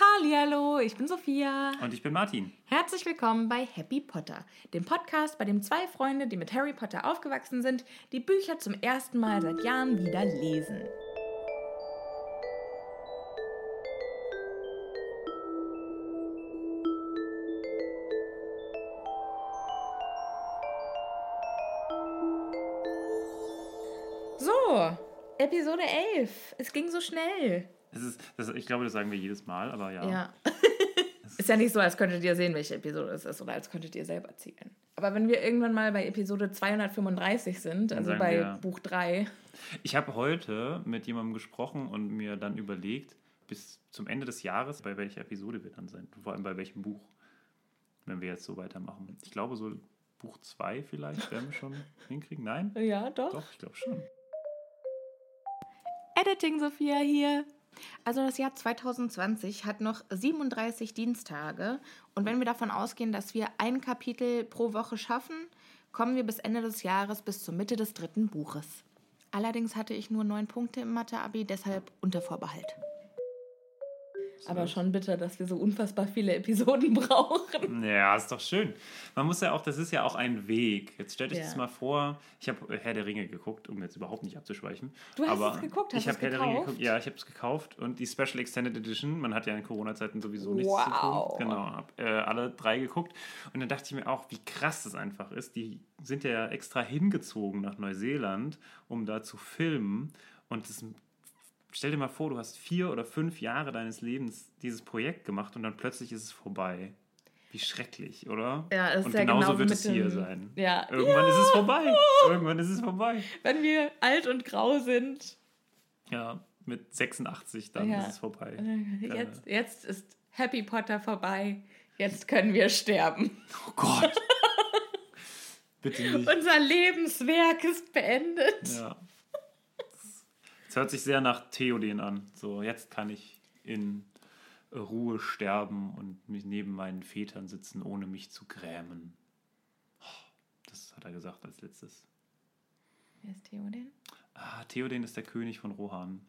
Hallihallo, ich bin Sophia. Und ich bin Martin. Herzlich willkommen bei Happy Potter, dem Podcast, bei dem zwei Freunde, die mit Harry Potter aufgewachsen sind, die Bücher zum ersten Mal seit Jahren wieder lesen. So, Episode 11. Es ging so schnell. Es ist, das, ich glaube, das sagen wir jedes Mal, aber ja. Ja. ist ja nicht so, als könntet ihr sehen, welche Episode es ist oder als könntet ihr selber zählen. Aber wenn wir irgendwann mal bei Episode 235 sind, also bei wir- Buch 3, Ich habe heute mit jemandem gesprochen und mir dann überlegt, bis zum Ende des Jahres, bei welcher Episode wir dann sind. Vor allem bei welchem Buch, wenn wir jetzt so weitermachen. Ich glaube, so Buch 2 vielleicht werden wir schon hinkriegen. Nein? ja, doch. Doch, ich glaube schon. Editing Sophia hier. Also das Jahr 2020 hat noch 37 Dienstage und wenn wir davon ausgehen, dass wir ein Kapitel pro Woche schaffen, kommen wir bis Ende des Jahres bis zur Mitte des dritten Buches. Allerdings hatte ich nur neun Punkte im Mathe-Abi, deshalb unter Vorbehalt. Aber schon bitter, dass wir so unfassbar viele Episoden brauchen. Ja, ist doch schön. Man muss ja auch, das ist ja auch ein Weg. Jetzt stellt euch Ja. das mal vor, ich habe Herr der Ringe geguckt, um jetzt überhaupt nicht abzuschweichen. Du hast aber es geguckt, hast ich habe es Herr der Ringe gekauft? geguckt. Ja, ich habe es gekauft und die Special Extended Edition, man hat ja in Corona-Zeiten sowieso nichts zu Wow. tun. Genau, habe äh, alle drei geguckt und dann dachte ich mir auch, wie krass das einfach ist. Die sind ja extra hingezogen nach Neuseeland, um da zu filmen und das Stell dir mal vor, du hast vier oder fünf Jahre deines Lebens dieses Projekt gemacht und dann plötzlich ist es vorbei. Wie schrecklich, oder? Ja, ist und ja genauso genau wird es hier sein. Ja. Irgendwann ist es vorbei. Irgendwann ist es vorbei. Wenn wir alt und grau sind, Ja, mit 86 dann Ja. ist es vorbei. jetzt, jetzt ist Happy Potter vorbei. Jetzt können wir sterben. Oh Gott. Bitte nicht. Unser Lebenswerk ist beendet. Ja. Es hört sich sehr nach Theoden an. So, jetzt kann ich in Ruhe sterben und mich neben meinen Vätern sitzen, ohne mich zu grämen. Das hat er gesagt als letztes. Wer ist Theoden? Ah, Theoden ist der König von Rohan.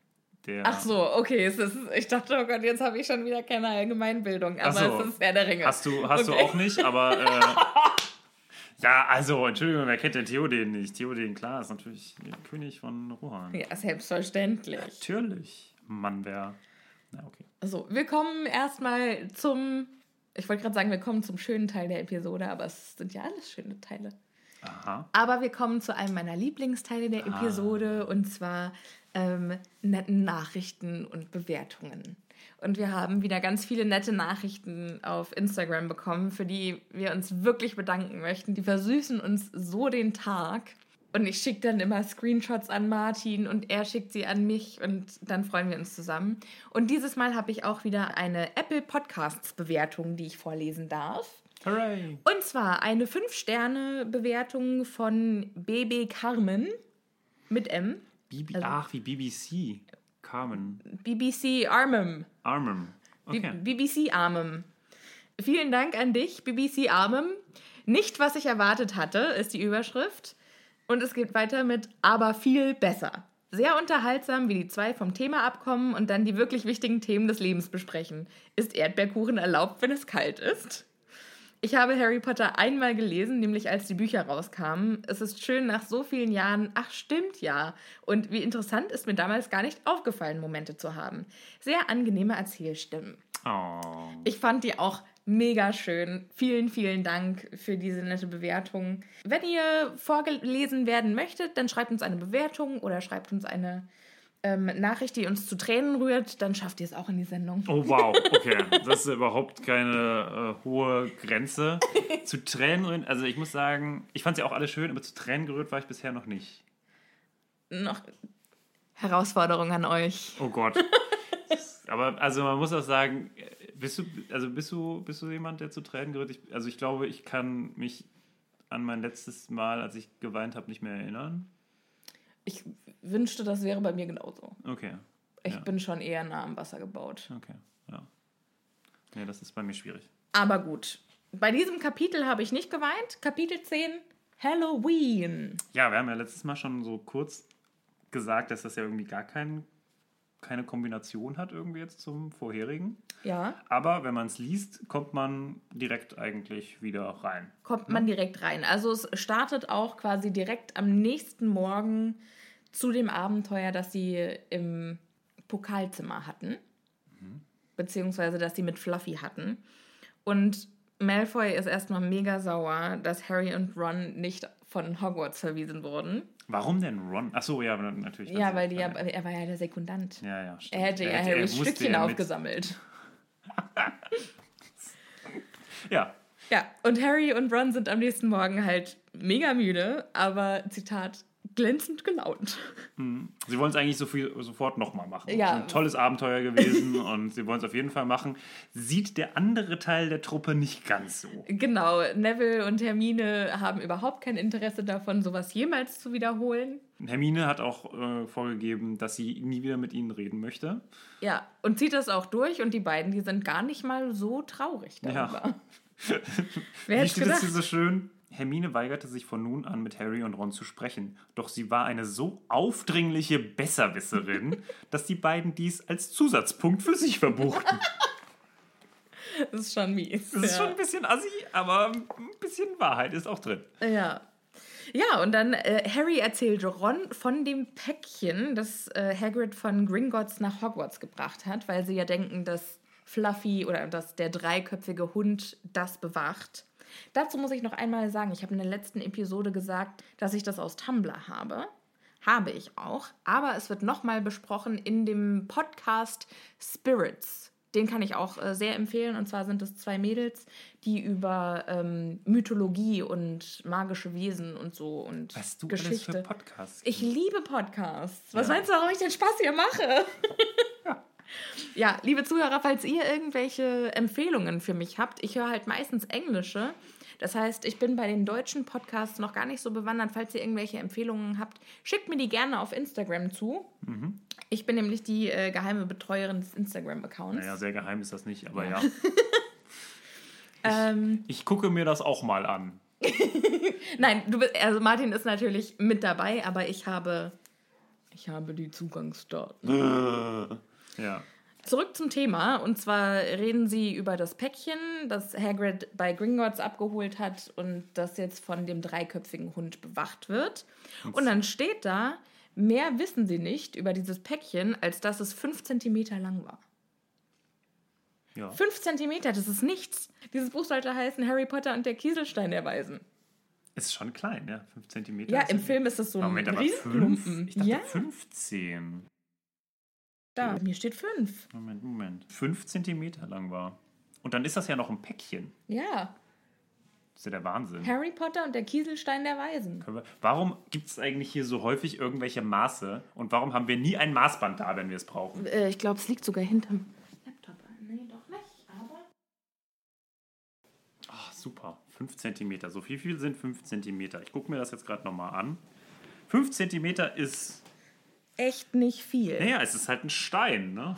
Der, Ach so, okay. Es ist, ich dachte, oh Gott, jetzt habe ich schon wieder keine Allgemeinbildung. Aber so. es ist Herr der Ringe. Hast du, hast Okay. du auch nicht, aber. Äh, ja, also, Entschuldigung, wer kennt den Theoden nicht? Theoden, klar, ist natürlich König von Rohan. Ja, selbstverständlich. Natürlich. Mann, wer. Na, okay. So, wir kommen erstmal zum. Ich wollte gerade sagen, wir kommen zum schönen Teil der Episode, aber es sind ja alles schöne Teile. Aha. Aber wir kommen zu einem meiner Lieblingsteile der Episode und zwar ähm, netten Nachrichten und Bewertungen. Und wir haben wieder ganz viele nette Nachrichten auf Instagram bekommen, für die wir uns wirklich bedanken möchten. Die versüßen uns so den Tag. Und ich schicke dann immer Screenshots an Martin und er schickt sie an mich und dann freuen wir uns zusammen. Und dieses Mal habe ich auch wieder eine Apple Podcasts Bewertung, die ich vorlesen darf. Hooray! Und zwar eine 5-Sterne-Bewertung von BB Carmen mit M. Bibi, Also- ach, wie BBC. Carmen. BBC Armem. Armem. Okay. BBC Armem. Vielen Dank an dich, BBC Armem. Nicht, was ich erwartet hatte, ist die Überschrift. Und es geht weiter mit aber viel besser. Sehr unterhaltsam, wie die zwei vom Thema abkommen und dann die wirklich wichtigen Themen des Lebens besprechen. Ist Erdbeerkuchen erlaubt, wenn es kalt ist? Ich habe Harry Potter einmal gelesen, nämlich als die Bücher rauskamen. Es ist schön nach so vielen Jahren, ach stimmt ja. Und wie interessant ist mir damals gar nicht aufgefallen, Momente zu haben. Sehr angenehme Erzählstimmen. Oh. Ich fand die auch mega schön. Vielen, vielen Dank für diese nette Bewertung. Wenn ihr vorgelesen werden möchtet, dann schreibt uns eine Bewertung oder schreibt uns eine ähm, Nachricht, die uns zu Tränen rührt, dann schafft ihr es auch in die Sendung. Oh wow, okay. Das ist überhaupt keine äh, hohe Grenze. Zu Tränen rühren, also ich muss sagen, ich fand sie auch alle schön, aber zu Tränen gerührt war ich bisher noch nicht. Noch Herausforderung an euch. Oh Gott. aber also man muss auch sagen, bist du, also bist du, bist du jemand, der zu Tränen gerührt? Ich, also ich glaube, ich kann mich an mein letztes Mal, als ich geweint habe, nicht mehr erinnern. Ich wünschte, das wäre bei mir genauso. Okay. Ich ja. bin schon eher nah am Wasser gebaut. Okay, ja. Nee, das ist bei mir schwierig. Aber gut. Bei diesem Kapitel habe ich nicht geweint. Kapitel 10, Halloween. Ja, wir haben ja letztes Mal schon so kurz gesagt, dass das ja irgendwie gar kein, keine Kombination hat irgendwie jetzt zum vorherigen. Ja, Aber wenn man es liest, kommt man direkt eigentlich wieder rein. kommt man direkt rein. Also es startet auch quasi direkt am nächsten Morgen zu dem Abenteuer, das sie im Pokalzimmer hatten. Beziehungsweise, das sie mit Fluffy hatten. Und Malfoy ist erstmal mega sauer, dass Harry und Ron nicht von Hogwarts verwiesen wurden. Warum denn Ron? Achso, ja, natürlich. Ja, weil die ja, er war ja der Sekundant. Ja, ja, stimmt. Er hätte ja Harrys musste Stückchen mit- aufgesammelt. Ja, Ja, und Harry und Ron sind am nächsten Morgen halt mega müde, aber Zitat, glänzend gelaunt. sie wollen es eigentlich so viel, sofort nochmal machen. Ja. Ein tolles Abenteuer gewesen und sie wollen es auf jeden Fall machen. Sieht der andere Teil der Truppe nicht ganz so. Genau, Neville und Hermine haben überhaupt kein Interesse davon, sowas jemals zu wiederholen. Hermine hat auch äh, vorgegeben, dass sie nie wieder mit ihnen reden möchte. Ja, und zieht das auch durch und die beiden, die sind gar nicht mal so traurig darüber. Wer Wie hätte gedacht? hier so schön? Hermine weigerte sich von nun an mit Harry und Ron zu sprechen, doch sie war eine so aufdringliche Besserwisserin, dass die beiden dies als Zusatzpunkt für sich verbuchten. Das ist schon mies. Das ist ja. schon ein bisschen assi, aber ein bisschen Wahrheit ist auch drin. Ja. Ja, und dann äh, Harry erzählt Ron von dem Päckchen, das äh, Hagrid von Gringotts nach Hogwarts gebracht hat, weil sie ja denken, dass Fluffy oder dass der dreiköpfige Hund das bewacht. Dazu muss ich noch einmal sagen, ich habe in der letzten Episode gesagt, dass ich das aus Tumblr habe. Habe ich auch, aber es wird nochmal besprochen in dem Podcast Spirits. Den kann ich auch äh, sehr empfehlen. Und zwar sind es zwei Mädels, die über ähm, Mythologie und magische Wesen und so und Was du Geschichte. alles für Podcasts Ich liebe Podcasts. Was Ja. meinst du, warum ich den Spaß hier mache? Ja. liebe Zuhörer, falls ihr irgendwelche Empfehlungen für mich habt, ich höre halt meistens englische. Das heißt, ich bin bei den deutschen Podcasts noch gar nicht so bewandert. Falls ihr irgendwelche Empfehlungen habt, schickt mir die gerne auf Instagram zu. Mhm. Ich bin nämlich die äh, geheime Betreuerin des Instagram-Accounts. Naja, sehr geheim ist das nicht, aber ja. Ähm, Ich gucke mir das auch mal an. nein, du bist, also Martin ist natürlich mit dabei, aber ich habe, ich habe die Zugangsdaten. Ja. Zurück zum Thema. Und zwar reden sie über das Päckchen, das Hagrid bei Gringotts abgeholt hat und das jetzt von dem dreiköpfigen Hund bewacht wird. Und dann steht da, mehr wissen sie nicht über dieses Päckchen, als dass es fünf Zentimeter lang war. ja. Fünf Zentimeter, das ist nichts. Dieses Buch sollte heißen Harry Potter und der Kieselstein der Weisen. Ist schon klein, ja. 5 cm. Ja, im Film ist das so ein Moment, aber Riesenklumpen. 5? Ich dachte Ja, 15. da, mir steht fünf. Moment, Moment. 5 cm lang war. Und dann ist das ja noch ein Päckchen. Ja, Das ist ja der Wahnsinn. Harry Potter und der Kieselstein der Weisen. Wir- Warum gibt es eigentlich hier so häufig irgendwelche Maße? Und warum haben wir nie ein Maßband da, wenn wir es brauchen? Äh, ich glaube, es liegt sogar hinterm Laptop. Nee, doch nicht, aber. Ach, super. 5 cm. So viel, viel sind 5 cm. Ich gucke mir das jetzt gerade nochmal an. 5 cm ist. Echt nicht viel. Naja, es ist halt ein Stein, ne?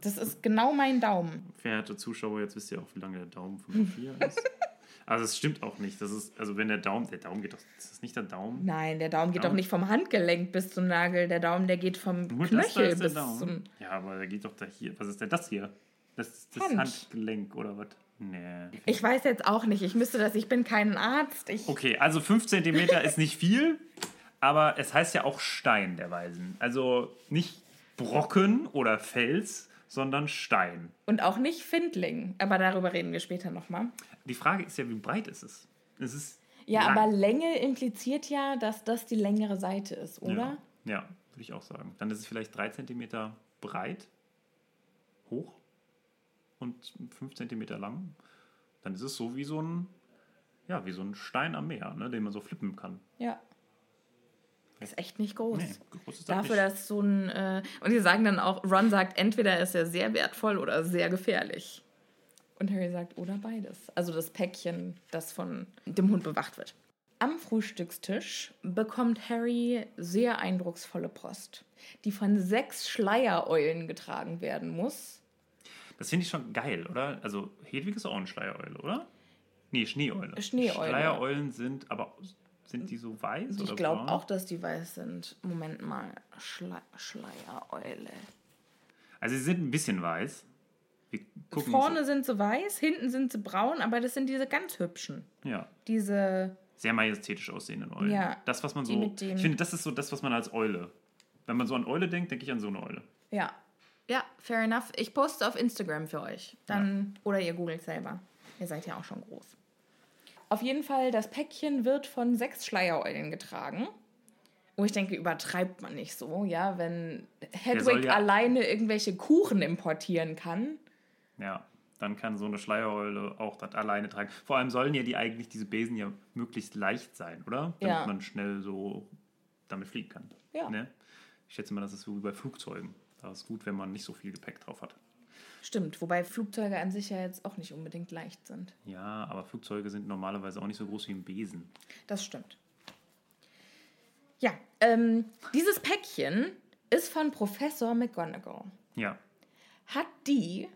Das ist genau mein Daumen. Verehrte Zuschauer, jetzt wisst ihr auch, wie lange der Daumen von Sophia ist. Also es stimmt auch nicht. Das ist, also wenn der Daumen, der Daumen geht doch, ist das nicht der Daumen? Nein, der Daumen geht Daumen. doch nicht vom Handgelenk bis zum Nagel. Der Daumen, der geht vom Nur Knöchel der bis zum. Ja, aber der geht doch da hier. Was ist denn das hier? Das ist das Hand. Handgelenk oder was? Nee. Ich weiß jetzt auch nicht. Ich müsste das. Ich bin kein Arzt. Ich, Okay, also 5 cm ist nicht viel, aber es heißt ja auch Stein der Weisen. Also nicht Brocken oder Fels, sondern Stein. Und auch nicht Findling. Aber darüber reden wir später nochmal. Die Frage ist ja, wie breit ist es? Es ist Ja, lang. aber Länge impliziert ja, dass das die längere Seite ist, oder? Ja, ja würde ich auch sagen. Dann ist es vielleicht 3 cm breit, hoch und 5 cm lang. Dann ist es so wie so ein, ja, wie so ein Stein am Meer, ne, den man so flippen kann. Ja. Ist echt nicht groß. Nee, groß ist das Dafür, nicht. dass so ein. Äh, und die sagen dann auch, Ron sagt, entweder ist er sehr wertvoll oder sehr gefährlich. Und Harry sagt, oder beides. Also das Päckchen, das von dem Hund bewacht wird. Am Frühstückstisch bekommt Harry sehr eindrucksvolle Post, die von sechs Schleiereulen getragen werden muss. Das finde ich schon geil, oder? Also Hedwig ist auch eine Schleiereule, oder? Nee, Schneeeule. Schneeeule. Schleiereulen sind, aber sind die so weiß Ich glaube auch, dass die weiß sind. Moment mal. Schle Schleiereule. Also sie sind ein bisschen weiß. Wir gucken Vorne uns, sind sie weiß, hinten sind sie braun, aber das sind diese ganz hübschen. ja, Diese. sehr majestätisch aussehenden Eulen. Ja, Das, was man so. mit dem- Ich finde, das ist so das, was man als Eule. Wenn man so an Eule denkt, denke ich an so eine Eule. Ja. Ja, fair enough. Ich poste auf Instagram für euch. Dann, Oder ihr googelt selber. Ihr seid ja auch schon groß. Auf jeden Fall, das Päckchen wird von sechs Schleiereulen getragen. Wo ich denke, übertreibt man nicht so, ja, wenn Hedwig ja- alleine irgendwelche Kuchen importieren kann. Ja, dann kann so eine Schleiereule auch das alleine tragen. Vor allem sollen ja die eigentlich, diese Besen ja möglichst leicht sein, oder? Damit Ja. man schnell so damit fliegen kann. Ja. Ne? Ich schätze mal, das ist so wie bei Flugzeugen. Da ist gut, wenn man nicht so viel Gepäck drauf hat. Stimmt, wobei Flugzeuge an sich ja jetzt auch nicht unbedingt leicht sind. Ja, aber Flugzeuge sind normalerweise auch nicht so groß wie ein Besen. Das stimmt. Ja, ähm, dieses Päckchen ist von Professor McGonagall. Ja. Hat die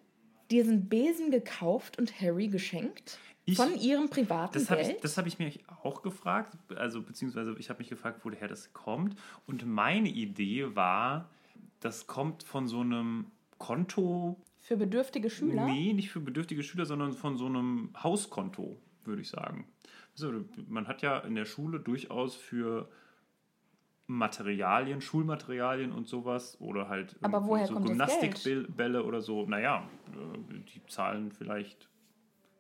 diesen Besen gekauft und Harry geschenkt? Ich- von ihrem privaten Das habe Geld? ich, das hab ich mich auch gefragt, also beziehungsweise ich habe mich gefragt, woher das kommt. Und meine Idee war, das kommt von so einem Konto, Für bedürftige Schüler? nee, nicht für bedürftige Schüler, sondern von so einem Hauskonto, würde ich sagen. Also, man hat ja in der Schule durchaus für Materialien, Schulmaterialien und sowas oder halt Aber woher so? Gymnastikbälle oder so. Naja, äh, die zahlen vielleicht,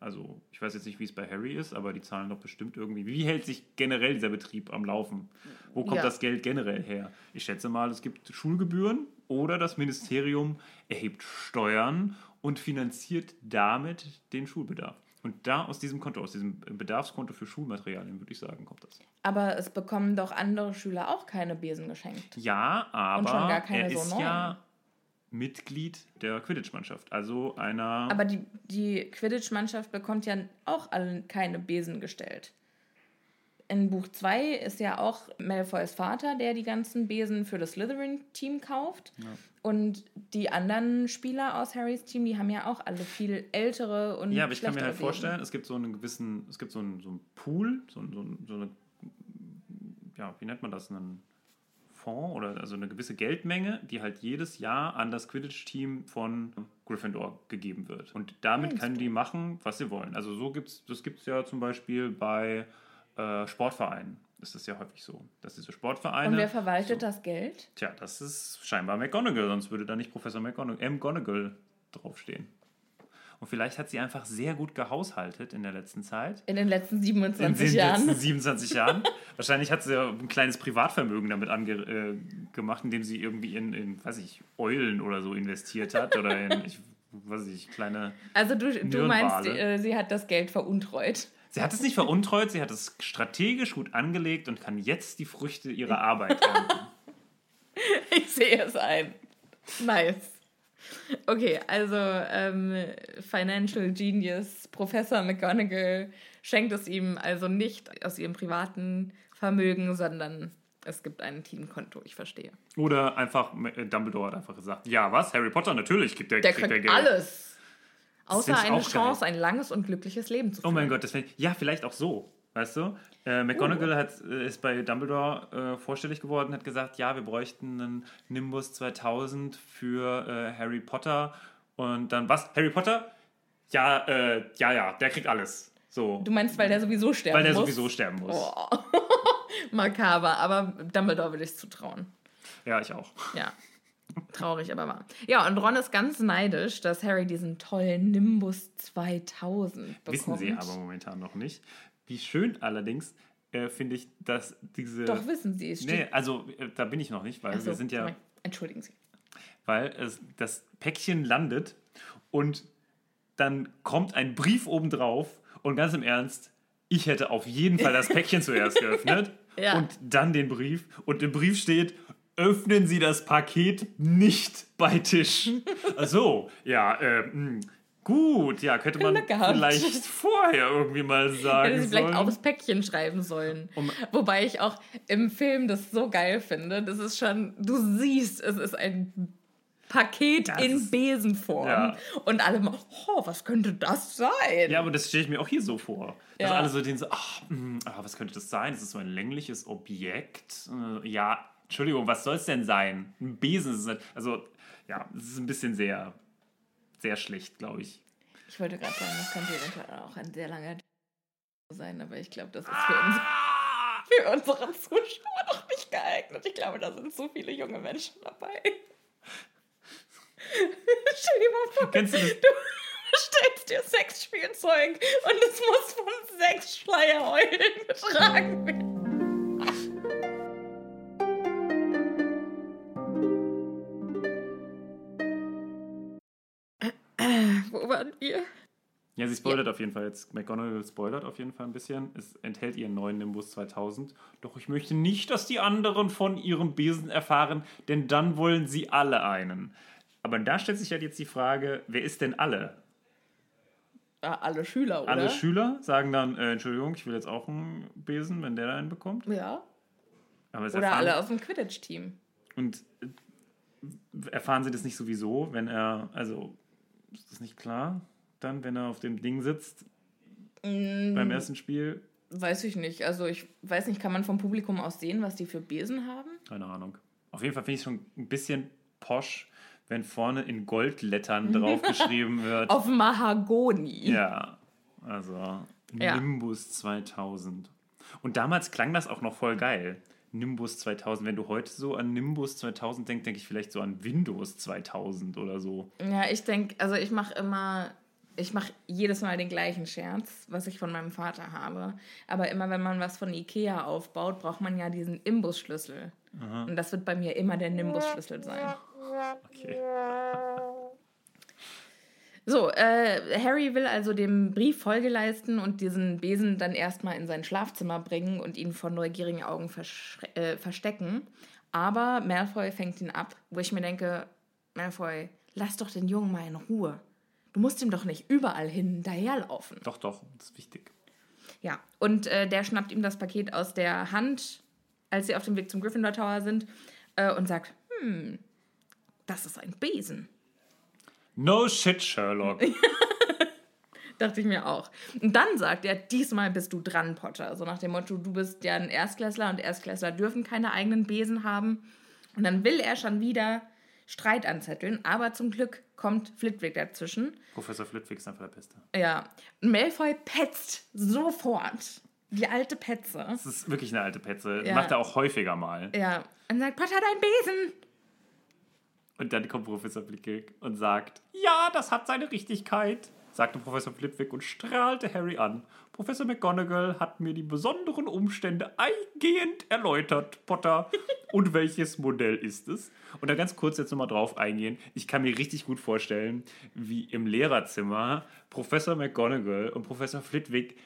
also ich weiß jetzt nicht, wie es bei Harry ist, aber die zahlen doch bestimmt irgendwie. Wie hält sich generell dieser Betrieb am Laufen? Wo kommt Ja. das Geld generell her? Ich schätze mal, es gibt Schulgebühren oder das Ministerium erhebt Steuern und finanziert damit den Schulbedarf. Und da aus diesem Konto, aus diesem Bedarfskonto für Schulmaterialien, würde ich sagen, kommt das. Aber es bekommen doch andere Schüler auch keine Besen geschenkt. Ja, aber schon gar keine er so ist neuen. ja Mitglied der Quidditch-Mannschaft, also einer. Aber die, die Quidditch-Mannschaft bekommt ja auch alle keine Besen gestellt. In Buch 2 ist ja auch Malfoys Vater, der die ganzen Besen für das Slytherin-Team kauft. Und die anderen Spieler aus Harrys Team, die haben ja auch alle viel ältere und ja, aber ich kann mir halt Besen. vorstellen, es gibt so einen gewissen, es gibt so einen, so einen Pool, so, so, so eine, ja, wie nennt man das, einen Fonds oder also eine gewisse Geldmenge, die halt jedes Jahr an das Quidditch-Team von Gryffindor gegeben wird. Und damit Meinst können du? die machen, was sie wollen. Also so gibt's, das gibt es ja zum Beispiel bei äh, Sportvereinen. Ist das ja häufig so, dass diese Sportvereine. Und wer verwaltet so, das Geld? Tja, das ist scheinbar McGonagall, sonst würde da nicht Professor McGonagall, M. McGonagall draufstehen. Und vielleicht hat sie einfach sehr gut gehaushaltet in der letzten Zeit. In den letzten In 27 den Jahren. letzten 27 Jahren. Wahrscheinlich hat sie ja ein kleines Privatvermögen damit ange äh, gemacht, indem sie irgendwie in, in, weiß ich, Eulen oder so investiert hat. Oder in, ich weiß ich, kleine. Also du, du meinst, äh, sie hat das Geld veruntreut. Sie hat es nicht veruntreut, sie hat es strategisch gut angelegt und kann jetzt die Früchte ihrer Arbeit ernten. Ich sehe es ein. Nice. Okay, also ähm, Financial Genius Professor McGonagall schenkt es ihm also nicht aus ihrem privaten Vermögen, sondern es gibt ein Teamkonto, ich verstehe. Oder einfach, äh, Dumbledore hat einfach gesagt, ja was, Harry Potter, natürlich gibt der, Der kriegt kriegt der Geld. alles. Außer eine auch geil. Chance, ein langes und glückliches Leben zu Oh führen. mein Gott, das ich, ja, vielleicht auch so, weißt du? Äh, McGonagall hat, äh, ist bei Dumbledore äh, vorstellig geworden, hat gesagt, ja, wir bräuchten einen Nimbus 2000 für äh, Harry Potter. Und dann, was? Harry Potter? Ja, äh, ja, ja, der kriegt alles. So, Du meinst, weil der sowieso sterben weil der muss? sowieso sterben muss. Oh. Makaber, aber Dumbledore würde ich zutrauen. Ja, ich auch. Ja. Traurig, aber wahr. Ja, und Ron ist ganz neidisch, dass Harry diesen tollen Nimbus 2000 bekommt. Wissen sie aber momentan noch nicht. Wie schön allerdings äh, finde ich, dass diese. Doch, wissen sie. Es Nee, also äh, da bin ich noch nicht, weil so, wir sind ja. Entschuldigen Sie. weil es, das Päckchen landet und dann kommt ein Brief obendrauf und ganz im Ernst, ich hätte auf jeden Fall das Päckchen zuerst geöffnet Ja. und dann den Brief und im Brief steht, öffnen Sie das Paket nicht bei Tisch. Ach so, ja, äh, mh, gut, ja, könnte man vielleicht vorher irgendwie mal sagen Hätte sie vielleicht aufs Päckchen schreiben sollen. Um- Wobei ich auch im Film das so geil finde. Das ist schon, du siehst, es ist ein Paket Das in Besenform. Ja. Und alle mal, oh, was könnte das sein? Ja, aber das stelle ich mir auch hier so vor. Dass Ja. alle so denken so, ach, mh, ah, was könnte das sein? Das ist so ein längliches Objekt. Äh, ja, Entschuldigung, was soll es denn sein? Ein Besen ist es halt, also, ja, es ist ein bisschen sehr, sehr schlecht, glaube ich. Ich wollte gerade sagen, das könnte eventuell auch ein sehr langer sein, aber ich glaube, das ist für, uns, Ah! für unsere Zuschauer noch nicht geeignet. Ich glaube, da sind so viele junge Menschen dabei. Stell dir mal vor, Kennst du das? du bestellst dir Sexspielzeug und es muss von sechs Schleierheulen getragen werden. Wir? Ja, sie spoilert auf jeden Fall jetzt. McGonagall spoilert auf jeden Fall ein bisschen. Es enthält ihren neuen Nimbus 2000. Doch ich möchte nicht, dass die anderen von ihrem Besen erfahren, denn dann wollen sie alle einen. Aber da stellt sich halt jetzt die Frage, wer ist denn alle? Ah, alle Schüler, oder? Alle Schüler sagen dann, äh, Entschuldigung, ich will jetzt auch einen Besen, wenn der einen bekommt. Ja. Oder erfahren, alle aus dem Quidditch-Team. Und äh, erfahren sie das nicht sowieso, wenn er, also ist das nicht klar, dann, wenn er auf dem Ding sitzt Mm. beim ersten Spiel? Weiß ich nicht. Also ich weiß nicht, kann man vom Publikum aus sehen, was die für Besen haben? Keine Ahnung. Auf jeden Fall finde ich es schon ein bisschen posch, wenn vorne in Goldlettern drauf geschrieben wird. Auf Mahagoni. Ja, also Ja. Nimbus 2000. Und damals klang das auch noch voll geil. Nimbus 2000. Wenn du heute so an Nimbus 2000 denkst, denke ich vielleicht so an Windows 2000 oder so. Ja, ich denke, also ich mache immer, ich mache jedes Mal den gleichen Scherz, was ich von meinem Vater habe. Aber immer wenn man was von Ikea aufbaut, braucht man ja diesen Imbusschlüssel. Und das wird bei mir immer der Nimbusschlüssel sein. Okay. So, äh, Harry will also dem Brief Folge leisten und diesen Besen dann erstmal in sein Schlafzimmer bringen und ihn vor neugierigen Augen äh, verstecken. Aber Malfoy fängt ihn ab, wo ich mir denke, Malfoy, lass doch den Jungen mal in Ruhe. Du musst ihm doch nicht überall hin hinterherlaufen. Doch, doch, das ist wichtig. Ja, und äh, der schnappt ihm das Paket aus der Hand, als sie auf dem Weg zum Gryffindor Tower sind, äh, und sagt, hm, das ist ein Besen. No shit, Sherlock. Dachte ich mir auch. Und dann sagt er, diesmal bist du dran, Potter. So nach dem Motto, du bist ja ein Erstklässler und Erstklässler dürfen keine eigenen Besen haben. Und dann will er schon wieder Streit anzetteln, aber zum Glück kommt Flitwick dazwischen. Professor Flitwick ist einfach der Beste. Ja, und Malfoy petzt sofort. Die alte Petze. Das ist wirklich eine alte Petze. Ja. Macht er auch häufiger mal. Ja, und sagt, Potter, dein Besen. Und dann kommt Professor Flitwick und sagt, ja, das hat seine Richtigkeit, sagte Professor Flitwick und strahlte Harry an. Professor McGonagall hat mir die besonderen Umstände eingehend erläutert, Potter. und welches Modell ist es? Und da ganz kurz jetzt nochmal drauf eingehen. Ich kann mir richtig gut vorstellen, wie im Lehrerzimmer Professor McGonagall und Professor Flitwick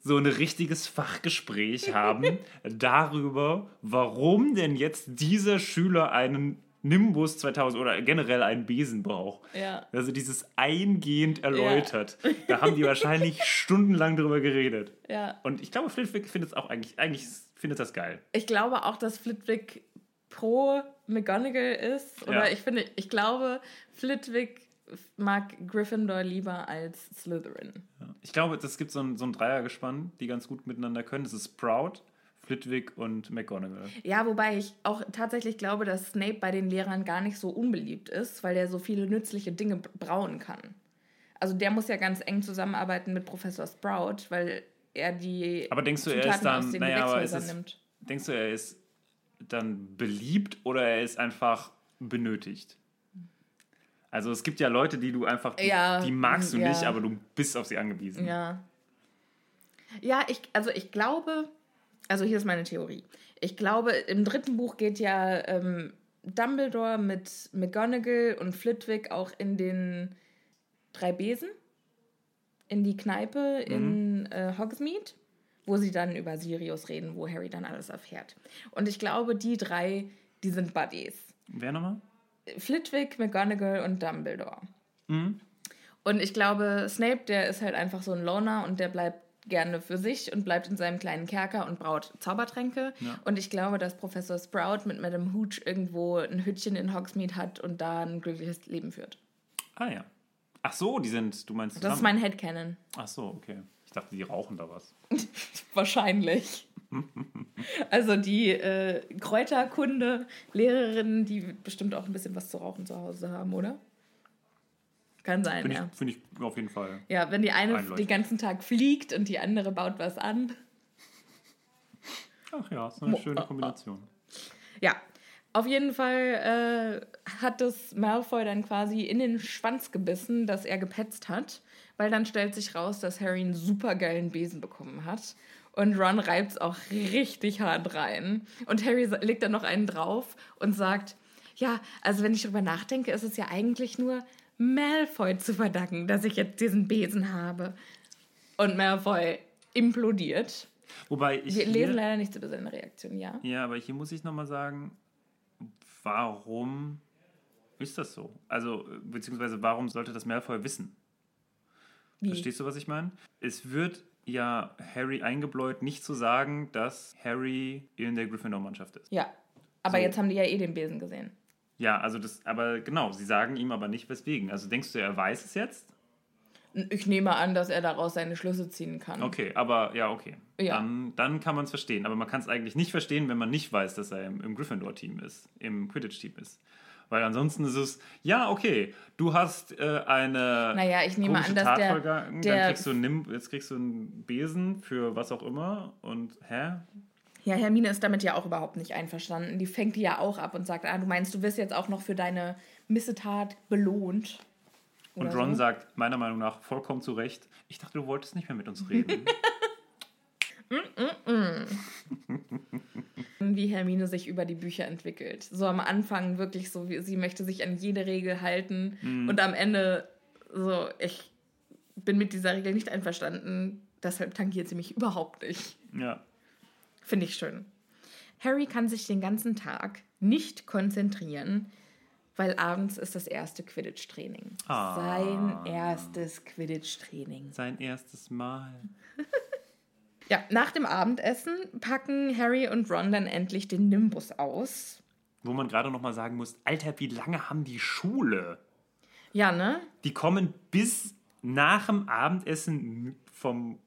so ein richtiges Fachgespräch haben darüber, warum denn jetzt dieser Schüler einen Nimbus 2000 oder generell einen Besen braucht. Ja. Also dieses eingehend erläutert. Da haben die wahrscheinlich stundenlang drüber geredet. Ja. Und ich glaube, Flitwick findet es auch eigentlich, eigentlich findet das geil. Ich glaube auch, dass Flitwick pro McGonagall ist. Oder Ja. ich finde, ich glaube, Flitwick mag Gryffindor lieber als Slytherin. Ja. Ich glaube, es gibt so ein, so ein Dreiergespann, die ganz gut miteinander können. Das ist Sprout, Flitwick und McGonagall. Ja, wobei ich auch tatsächlich glaube, dass Snape bei den Lehrern gar nicht so unbeliebt ist, weil der so viele nützliche Dinge brauen kann. Also der muss ja ganz eng zusammenarbeiten mit Professor Sprout, weil er die Aber denkst du, er ist dann, naja, aber ist es, denkst du, er ist dann beliebt oder er ist einfach benötigt? Also es gibt ja Leute, die du einfach, die, Ja, die magst du ja. nicht, aber du bist auf sie angewiesen. Ja. Ja, ich, also ich glaube, also hier ist meine Theorie. Ich glaube, im dritten Buch geht ja ähm, Dumbledore mit McGonagall und Flitwick auch in den drei Besen, in die Kneipe in äh, Hogsmeade, wo sie dann über Sirius reden, wo Harry dann alles erfährt. Und ich glaube, die drei, die sind Buddies. Wer nochmal? Flitwick, McGonagall und Dumbledore. Und ich glaube, Snape, der ist halt einfach so ein Loner und der bleibt gerne für sich und bleibt in seinem kleinen Kerker und braut Zaubertränke. Ja. Und ich glaube, dass Professor Sprout mit Madame Hooch irgendwo ein Hütchen in Hogsmeade hat und da ein glückliches Leben führt. Ah ja. Ach so, die sind, du meinst Das ist zusammen? mein Headcanon. Ach so, okay. Ich dachte, die rauchen da was. Wahrscheinlich. Also die äh, Kräuterkunde-Lehrerinnen, die bestimmt auch ein bisschen was zu rauchen zu Hause haben, oder? Kann sein, Finde ja. ich, find ich auf jeden Fall. Ja, wenn die eine den ganzen Tag fliegt und die andere baut was an. Ach ja, ist eine schöne Kombination. Ja, auf jeden Fall äh, hat das Malfoy dann quasi in den Schwanz gebissen, dass er gepetzt hat, weil dann stellt sich raus, dass Harry einen supergeilen Besen bekommen hat. Und Ron reibt es auch richtig hart rein. Und Harry legt dann noch einen drauf und sagt, ja, also wenn ich drüber nachdenke, ist es ja eigentlich nur Malfoy zu verdanken, dass ich jetzt diesen Besen habe. Und Malfoy implodiert. Wobei ich. Wir lesen leider nicht über seine Reaktion, ja. Ja, aber hier muss ich nochmal sagen, warum ist das so? Also, beziehungsweise warum sollte das Malfoy wissen? Wie? Verstehst du, was ich meine? Es wird ja Harry eingebläut, nicht zu sagen, dass Harry in der Gryffindor-Mannschaft ist. Ja. Aber So. jetzt haben die ja eh den Besen gesehen. Ja, also das, aber genau, sie sagen ihm aber nicht weswegen. Also denkst du, er weiß es jetzt? Ich nehme an, dass er daraus seine Schlüsse ziehen kann. Okay, aber ja, okay. Ja. Dann, dann kann man es verstehen. Aber man kann es eigentlich nicht verstehen, wenn man nicht weiß, dass er im, im Gryffindor-Team ist, im Quidditch-Team ist. Weil ansonsten ist es, ja, okay, du hast äh, eine Naja, ich nehme an, dass der- der- dann kriegst du einen, jetzt kriegst du einen Besen für was auch immer und hä? Ja, Hermine ist damit ja auch überhaupt nicht einverstanden. Die fängt die ja auch ab und sagt, ah, du meinst, du wirst jetzt auch noch für deine Missetat belohnt. Und Ron so. sagt meiner Meinung nach vollkommen zu Recht, ich dachte, du wolltest nicht mehr mit uns reden. Wie Hermine sich über die Bücher entwickelt. So am Anfang wirklich so, wie, sie möchte sich an jede Regel halten. Mhm. Und am Ende so, ich bin mit dieser Regel nicht einverstanden. Deshalb tangiert sie mich überhaupt nicht. ja. Finde ich schön. Harry kann sich den ganzen Tag nicht konzentrieren, weil abends ist das erste Quidditch-Training. Ah. Sein erstes Quidditch-Training. Sein erstes Mal. Ja, nach dem Abendessen packen Harry und Ron dann endlich den Nimbus aus. Wo man gerade noch mal sagen muss, Alter, wie lange haben die Schule? Ja, ne? Die kommen bis nach dem Abendessen vom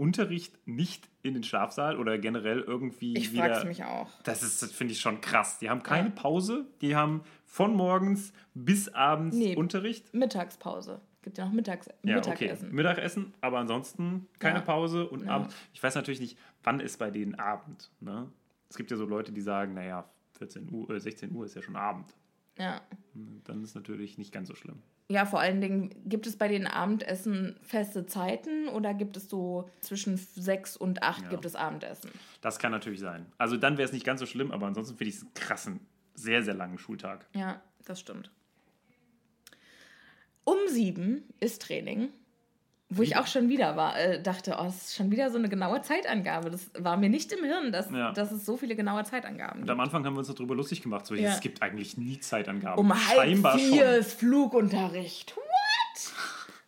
Unterricht nicht in den Schlafsaal oder generell irgendwie Ich wieder. frag's mich auch. Das ist, finde ich schon krass. Die haben keine Ja. Pause. Die haben von morgens bis abends Nee. Unterricht. Mittagspause. Gibt ja noch Mittags Ja, Mittagessen. okay. Mittagessen, aber ansonsten keine Ja. Pause und Ja. Abend. Ich weiß natürlich nicht, wann ist bei denen Abend. Ne? Es gibt ja so Leute, die sagen, naja, 14 Uhr, äh, 16 Uhr ist ja schon Abend. Ja. Dann ist natürlich nicht ganz so schlimm. Ja, vor allen Dingen, gibt es bei den Abendessen feste Zeiten oder gibt es so zwischen sechs und acht gibt es Abendessen? Das kann natürlich sein. Also dann wäre es nicht ganz so schlimm, aber ansonsten finde ich es einen krassen, sehr, sehr langen Schultag. Ja, das stimmt. Um sieben ist Training, wo ich auch schon wieder war, äh, dachte, oh, das ist schon wieder so eine genaue Zeitangabe. Das war mir nicht im Hirn, dass, Ja. dass es so viele genaue Zeitangaben Und gibt. am Anfang haben wir uns noch drüber lustig gemacht. So, Ja. Es gibt eigentlich nie Zeitangaben. Um halb Scheinbar vier schon. ist Flugunterricht. What?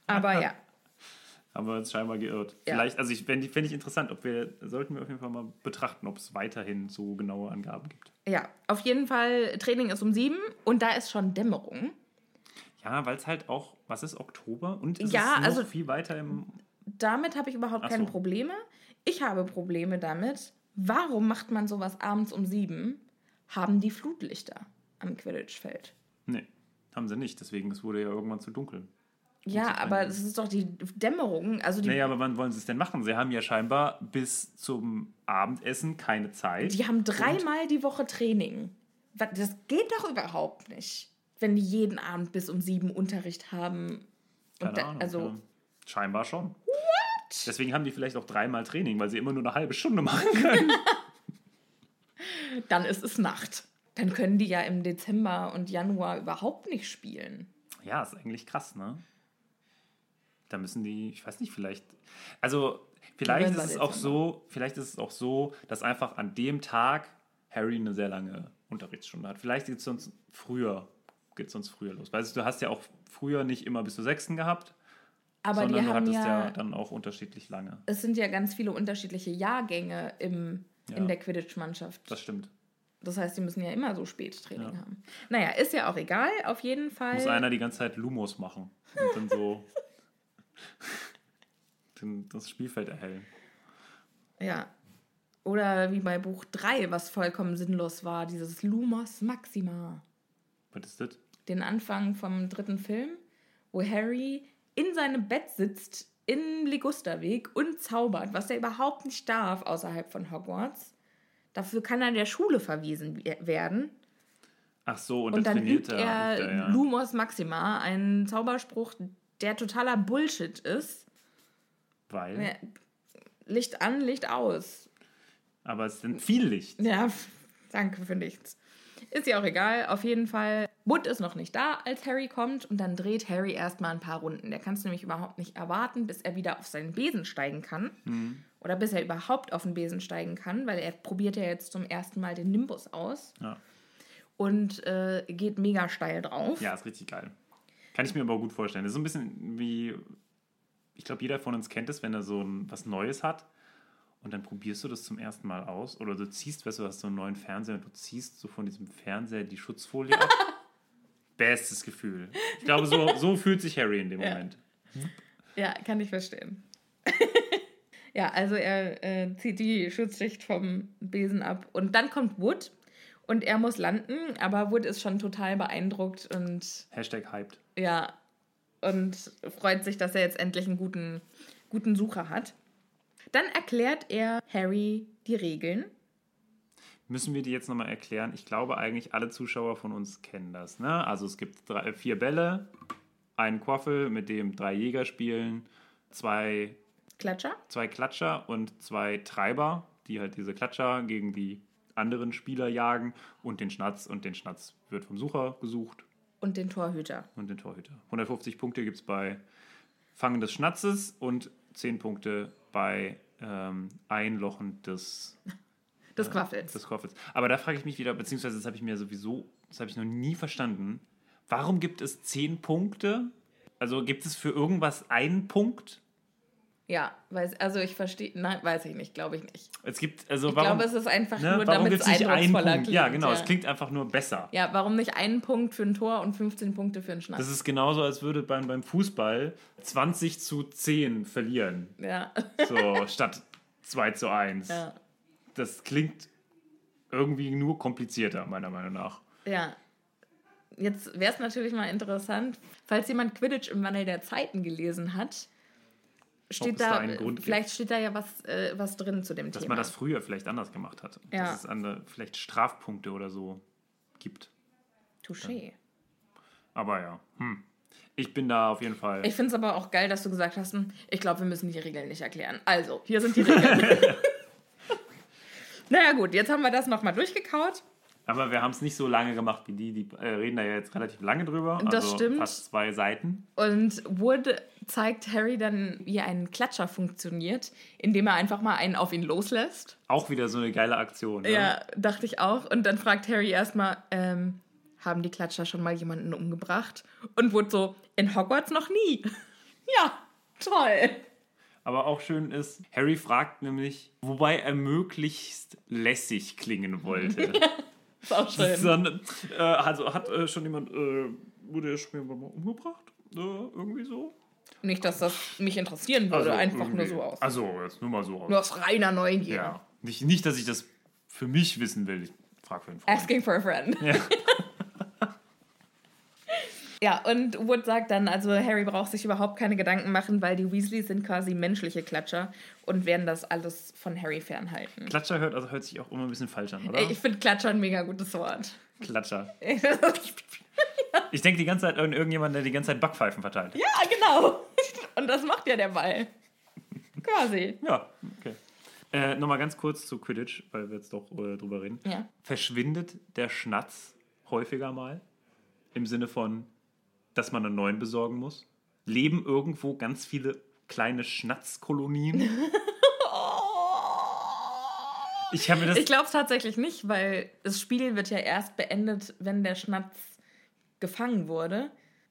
Aber ja. Haben wir uns scheinbar geirrt. Ja. Vielleicht, also ich fände fänd ich interessant, ob wir, sollten wir auf jeden Fall mal betrachten, ob es weiterhin so genaue Angaben gibt. Ja, auf jeden Fall, Training ist um sieben und da ist schon Dämmerung. Ja, weil es halt auch, was ist Oktober? Und es Ja, ist noch also- viel weiter im. Damit habe ich überhaupt Ach keine so. Probleme. Ich habe Probleme damit. Warum macht man sowas abends um sieben? Haben die Flutlichter am Quidditch-Feld? Nee, haben sie nicht. Deswegen, es wurde ja irgendwann zu dunkel. Ja, aber das ist doch die Dämmerung. Also die, Naja, aber wann wollen sie es denn machen? Sie haben ja scheinbar bis zum Abendessen keine Zeit. die haben dreimal die Woche Training. Das geht doch überhaupt nicht, wenn die jeden Abend bis um sieben Unterricht haben. Keine da, Ahnung, also ja. Scheinbar schon. Deswegen haben die vielleicht auch dreimal Training, weil sie immer nur eine halbe Stunde machen können. dann ist es Nacht. Dann können die ja im Dezember und Januar überhaupt nicht spielen. ja, ist eigentlich krass, ne? Da müssen die, ich weiß nicht, vielleicht. Also, vielleicht ist es auch so, vielleicht ist es auch so, dass einfach an dem Tag Harry eine sehr lange Unterrichtsstunde hat. Vielleicht geht es sonst früher, geht sonst früher los. Weißt du, du hast ja auch früher nicht immer bis zur sechsten gehabt, Aber sondern die du hattest ja, ja, dann auch unterschiedlich lange. es sind ja ganz viele unterschiedliche Jahrgänge im, Ja. in der Quidditch-Mannschaft. Das stimmt. Das heißt, die müssen ja immer so spät Training Ja. haben. Naja, ist ja auch egal, auf jeden Fall. Muss einer die ganze Zeit Lumos machen und dann so das Spielfeld erhellen. Ja. Oder wie bei Buch 3, was vollkommen sinnlos war, dieses Lumos Maxima. Was ist das? Den Anfang vom dritten Film, wo Harry in seinem Bett sitzt, im Ligusterweg und zaubert, was er überhaupt nicht darf außerhalb von Hogwarts. Dafür kann er der Schule verwiesen we- werden. Ach so, und, Und dann trainiert übt er. er ja. Lumos Maxima, einen Zauberspruch, der totaler Bullshit ist. Weil, Licht an, Licht aus. aber es sind viel Licht. Ja, danke für nichts. Ist ja auch egal. Auf jeden Fall, Wood ist noch nicht da, als Harry kommt. Und dann dreht Harry erstmal ein paar Runden. Der kann es nämlich überhaupt nicht erwarten, bis er wieder auf seinen Besen steigen kann. Oder bis er überhaupt auf den Besen steigen kann, weil er probiert ja jetzt zum ersten Mal den Nimbus aus. Ja. Und äh, geht mega steil drauf. ja, ist richtig geil. Kann ich mir aber gut vorstellen. Das ist so ein bisschen wie, ich glaube, jeder von uns kennt es, wenn er so ein, was Neues hat und dann probierst du das zum ersten Mal aus oder du ziehst, weißt du, du hast so einen neuen Fernseher und du ziehst so von diesem Fernseher die Schutzfolie ab. Bestes Gefühl. Ich glaube, so, so fühlt sich Harry in dem Ja. Moment. Ja, kann ich verstehen. ja, also er äh, zieht die Schutzschicht vom Besen ab und dann kommt Wood und er muss landen, aber Wood ist schon total beeindruckt und Hashtag hyped. ja, und freut sich, dass er jetzt endlich einen guten, guten Sucher hat. Dann erklärt er Harry die Regeln. Müssen wir die jetzt nochmal erklären? Ich glaube eigentlich, alle Zuschauer von uns kennen das. Ne? Also es gibt drei, vier Bälle, einen Quaffel, mit dem drei Jäger spielen, zwei, Klatscher? zwei Klatscher und zwei Treiber, die halt diese Klatscher gegen die anderen Spieler jagen und den Schnatz. Und den Schnatz wird vom Sucher gesucht Und den Torhüter. und den Torhüter. 150 Punkte gibt es bei Fangen des Schnatzes und 10 Punkte bei ähm, Einlochen des Des Quaffels. des Quaffels. Aber da frage ich mich wieder, beziehungsweise das habe ich mir sowieso, das habe ich noch nie verstanden. Warum gibt es zehn Punkte? Also gibt es für irgendwas einen Punkt? Ja, weiß, also ich verstehe, nein, weiß ich nicht, glaube ich nicht. Es gibt, also Ich warum, glaube, es ist einfach ne, nur, damit es eindrucksvoller Punkt? klingt. Ja, genau, es klingt einfach nur besser. Ja, warum nicht einen Punkt für ein Tor und 15 Punkte für einen Schnaps? Das ist genauso, als würde beim, beim Fußball 20 zu 10 verlieren. ja. So, statt 2 zu 1. ja. Das klingt irgendwie nur komplizierter, meiner Meinung nach. Ja. Jetzt wäre es natürlich mal interessant, falls jemand Quidditch im Wandel der Zeiten gelesen hat, steht da da, Grund gibt. vielleicht steht da ja was, äh, was drin zu dem Dass Thema. man das früher vielleicht anders gemacht hat. Ja. Dass es andere, vielleicht Strafpunkte oder so gibt. Touché. Aber ja, hm. ich bin da auf jeden Fall. Ich finde es aber auch geil, dass du gesagt hast, hm, ich glaube, wir müssen die Regeln nicht erklären. Also, hier sind die Regeln. naja gut, jetzt haben wir das nochmal durchgekaut. Aber wir haben es nicht so lange gemacht wie die. Die äh, reden da ja jetzt relativ lange drüber. Das also stimmt. Fast zwei Seiten. Und Wood zeigt Harry dann, wie ein Klatscher funktioniert, indem er einfach mal einen auf ihn loslässt. Auch wieder so eine geile Aktion. Ne? Ja, dachte ich auch. Und dann fragt Harry erstmal, ähm, haben die Klatscher schon mal jemanden umgebracht? Und Wood so, in Hogwarts noch nie. ja, toll. Aber auch schön ist, Harry fragt nämlich, wobei er möglichst lässig klingen wollte. Ist auch schön. Dann, äh, also hat äh, schon jemand äh, wurde er schon mal umgebracht? Äh, irgendwie so? Nicht, dass das mich interessieren würde, einfach nur so aus. Also, jetzt nur mal so aus. nur aus reiner Neugier. ja. Nicht, nicht, dass ich das für mich wissen will. Ich frage für einen Freund. Asking for a friend. Ja. Ja, und Wood sagt dann, also Harry braucht sich überhaupt keine Gedanken machen, weil die Weasleys sind quasi menschliche Klatscher und werden das alles von Harry fernhalten. Klatscher hört, also hört sich auch immer ein bisschen falsch an, oder? Ich finde Klatscher ein mega gutes Wort. Klatscher. Ich denke die ganze Zeit an irgendjemanden, der die ganze Zeit Backpfeifen verteilt. ja, genau. Und das macht ja der Ball. Quasi. Ja, okay. Äh, Nochmal ganz kurz zu Quidditch, weil wir jetzt doch äh, drüber reden. Ja. Verschwindet der Schnatz häufiger mal? Im Sinne von, dass man einen neuen besorgen muss? Leben irgendwo ganz viele kleine Schnatzkolonien? Ich. Ich glaube es tatsächlich nicht, weil das Spiel wird ja erst beendet, wenn der Schnatz gefangen wurde.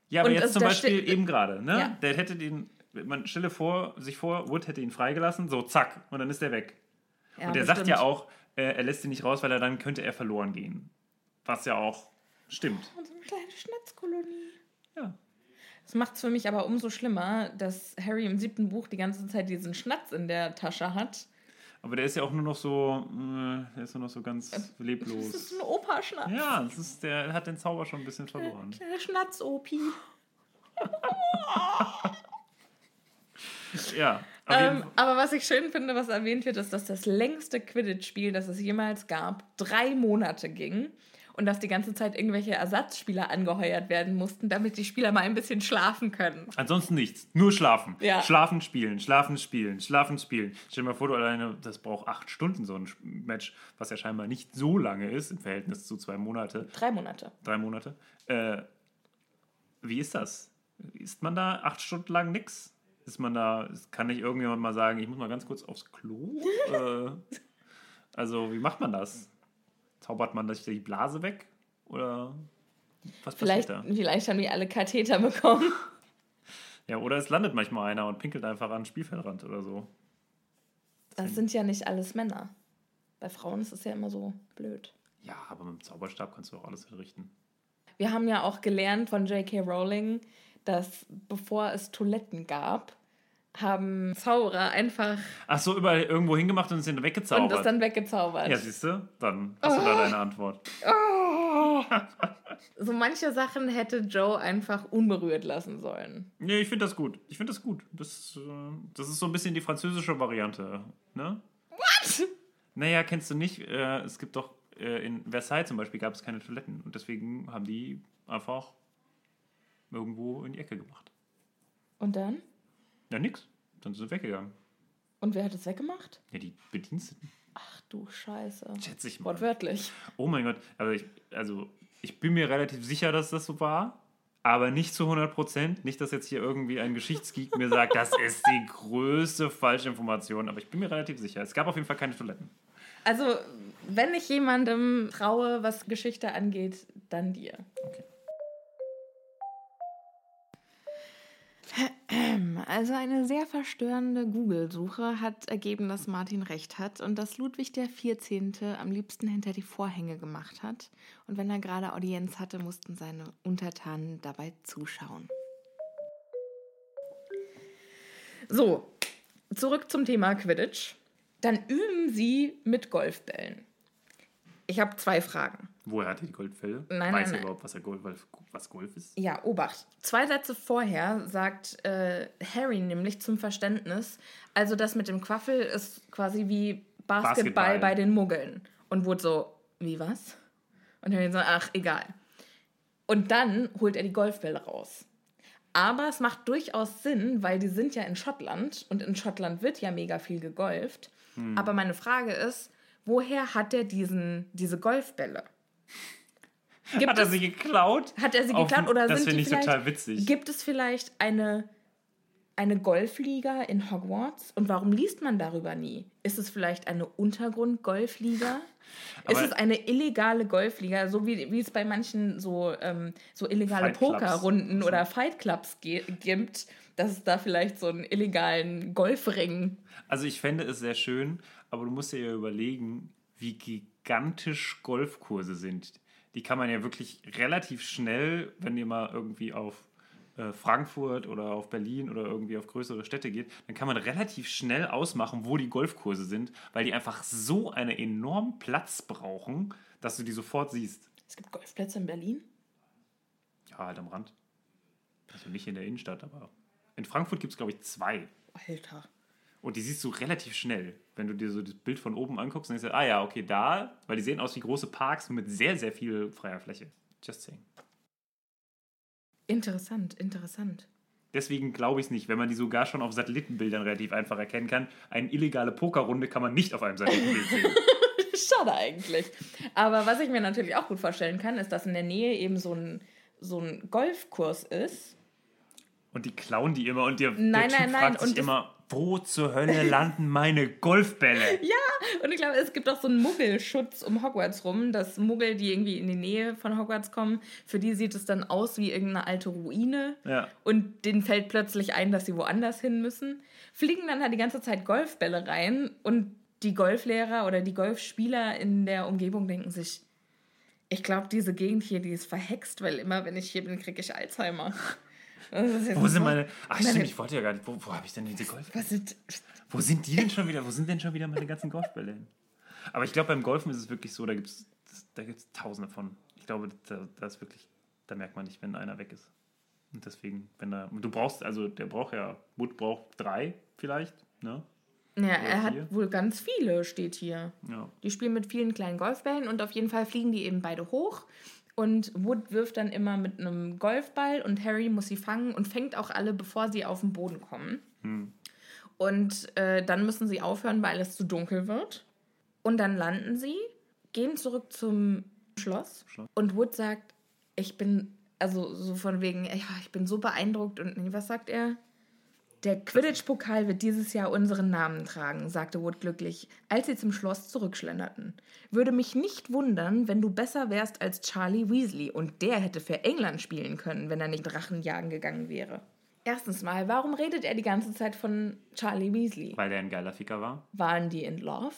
Ja, aber Und jetzt zum Beispiel eben gerade, ne? Ja. Der hätte den, man stelle vor, sich vor, Wood hätte ihn freigelassen, so zack, und dann ist er weg. Ja, und der sagt ja auch, äh, er lässt ihn nicht raus, weil er dann könnte er verloren gehen. Was ja auch stimmt. Und so eine kleine Schnatzkolonie. Ja. Das macht es für mich aber umso schlimmer, dass Harry im siebten Buch die ganze Zeit diesen Schnatz in der Tasche hat. Aber der ist ja auch nur noch so, äh, der ist nur noch so ganz Das ist leblos. ein Opa-Schnatz. Ja, das ist, der hat den Zauber schon ein bisschen verloren. Kleine Schnatz-Opi. Ja, Ähm, aber was ich schön finde, was erwähnt wird, ist, dass das längste Quidditch-Spiel, das es jemals gab, drei Monate ging. Und dass die ganze Zeit irgendwelche Ersatzspieler angeheuert werden mussten, damit die Spieler mal ein bisschen schlafen können. Ansonsten nichts. Nur schlafen. Ja. Schlafen, spielen, schlafen, spielen, schlafen, spielen. Stell dir mal vor, du alleine, das braucht acht Stunden, so ein Match, was ja scheinbar nicht so lange ist im Verhältnis zu zwei Monate. Drei Monate. drei Monate. Äh, wie ist das? Ist man da acht Stunden lang nix? Ist man da, kann nicht irgendjemand mal sagen, ich muss mal ganz kurz aufs Klo? äh, also, wie macht man das? Zaubert man sich die Blase weg? Oder was Vielleicht, passiert da? vielleicht haben die alle Katheter bekommen. Ja, oder es landet manchmal einer und pinkelt einfach an den Spielfeldrand oder so. Das sind ja nicht alles Männer. Bei Frauen ist es ja immer so blöd. Ja, aber mit dem Zauberstab kannst du auch alles hinrichten. Wir haben ja auch gelernt von J.K. Rowling, dass bevor es Toiletten gab, haben Zauberer einfach Ach so, überall irgendwo hingemacht und sind weggezaubert. und das dann weggezaubert. ja, siehst du? Dann hast du da deine Antwort. So manche Sachen hätte Joe einfach unberührt lassen sollen. Nee, ich finde das gut. Ich finde das gut. Das, äh, das ist so ein bisschen die französische Variante. Ne? What? Naja, kennst du nicht? Äh, es gibt doch äh, in Versailles zum Beispiel gab es keine Toiletten und deswegen haben die einfach irgendwo in die Ecke gemacht. Und dann? Ja, nix. Dann sind sie weggegangen. Und wer hat es weggemacht? Ja, die Bediensteten. Ach du Scheiße. Schätze ich mal. Wortwörtlich. Oh mein Gott. Aber ich, also, ich bin mir relativ sicher, dass das so war. Aber nicht zu 100 Prozent. Nicht, dass jetzt hier irgendwie ein Geschichtsgeek mir sagt, das ist die größte Falschinformation. Aber ich bin mir relativ sicher. Es gab auf jeden Fall keine Toiletten. Also, wenn ich jemandem traue, was Geschichte angeht, dann dir. Okay. Also eine sehr verstörende Google-Suche hat ergeben, dass Martin recht hat und dass Ludwig der 14. am liebsten hinter die Vorhänge gemacht hat. Und wenn er gerade Audienz hatte, mussten seine Untertanen dabei zuschauen. So, zurück zum Thema Quidditch. Dann üben sie mit Golfbällen. Ich habe zwei Fragen. Woher hat er die Goldfälle? Nein, Weiß nein, er überhaupt, was, er Golf, was Golf ist? Ja, Obacht. Zwei Sätze vorher sagt äh, Harry nämlich zum Verständnis, also das mit dem Quaffel ist quasi wie Basketball, Basketball. bei den Muggeln. Und wurde so, wie was? Und Harry so, ach, egal. Und dann holt er die Golfbälle raus. Aber es macht durchaus Sinn, weil die sind ja in Schottland und in Schottland wird ja mega viel gegolft. Hm. Aber meine Frage ist, woher hat er diesen, diese Golfbälle? Gibt Hat er sie geklaut? hat er sie Auf- geklaut oder das sind finde die ich vielleicht, total witzig. Gibt es vielleicht eine, eine Golfliga in Hogwarts? Und warum liest man darüber nie? Ist es vielleicht eine Untergrund-Golfliga? Ist es eine illegale Golfliga, so wie, wie es bei manchen so, ähm, so illegale. Pokerrunden oder Fightclubs gibt, dass es da vielleicht so einen illegalen Golfring Also ich fände es sehr schön, aber du musst dir ja überlegen, wie gigantisch Golfkurse sind. die kann man ja wirklich relativ schnell, wenn ihr mal irgendwie auf äh, Frankfurt oder auf Berlin oder irgendwie auf größere Städte geht, dann kann man relativ schnell ausmachen, wo die Golfkurse sind, weil die einfach so einen enormen Platz brauchen, dass du die sofort siehst. Es gibt Golfplätze in Berlin. Ja, halt am Rand. Also nicht in der Innenstadt, aber in Frankfurt gibt es, glaube ich, zwei. Alter. Und die siehst du relativ schnell, wenn du dir so das Bild von oben anguckst und denkst, ah ja, okay, da, weil die sehen aus wie große Parks mit sehr, sehr viel freier Fläche. Just saying. Interessant, interessant. Deswegen glaube ich es nicht, wenn man die sogar schon auf Satellitenbildern relativ einfach erkennen kann. Eine illegale Pokerrunde kann man nicht auf einem Satellitenbild sehen. Schade eigentlich. Aber was ich mir natürlich auch gut vorstellen kann, ist, dass in der Nähe eben so ein, so ein Golfkurs ist. Und die klauen die immer und der, Nein, der Typ nein, nein, fragt sich und immer, wo zur Hölle landen meine Golfbälle? Ja, und ich glaube, es gibt auch so einen Muggelschutz um Hogwarts rum, dass Muggel, die irgendwie in die Nähe von Hogwarts kommen, für die sieht es dann aus wie irgendeine alte Ruine. Ja. Und denen fällt plötzlich ein, dass sie woanders hin müssen. Fliegen dann halt die ganze Zeit Golfbälle rein und die Golflehrer oder die Golfspieler in der Umgebung denken sich, ich glaube, diese Gegend hier, die ist verhext, weil immer, wenn ich hier bin, kriege ich Alzheimer. Wo sind meine. Ach Meine- stimmt, ich wollte ja gar nicht. Wo, wo habe ich denn diese Golfbälle? Sind, Wo sind die denn schon wieder? Wo sind denn schon wieder meine ganzen Golfbälle hin? Aber ich glaube, beim Golfen ist es wirklich so, da gibt es da gibt's tausende von. Ich glaube, da, da ist wirklich, da merkt man nicht, wenn einer weg ist. Und deswegen, wenn da. Du brauchst, also der braucht ja, Wood braucht drei vielleicht, ne? ja, er hat vier? wohl ganz viele, steht hier. Ja. Die spielen mit vielen kleinen Golfbällen und auf jeden Fall fliegen die eben beide hoch. Und Wood wirft dann immer mit einem Golfball und Harry muss sie fangen und fängt auch alle, bevor sie auf den Boden kommen. Und äh, dann müssen sie aufhören, weil es zu dunkel wird. Und dann landen sie, gehen zurück zum Schloss. Schloss. Und Wood sagt, ich bin, also so von wegen, ja, ich bin so beeindruckt. Und was sagt er? Der Quidditch-Pokal wird dieses Jahr unseren Namen tragen, sagte Wood glücklich, als sie zum Schloss zurückschlenderten. Würde mich nicht wundern, wenn du besser wärst als Charlie Weasley und der hätte für England spielen können, wenn er nicht Drachen jagen gegangen wäre. Erstens mal, warum redet er die ganze Zeit von Charlie Weasley? Weil der ein geiler Ficker war. Waren die in Love?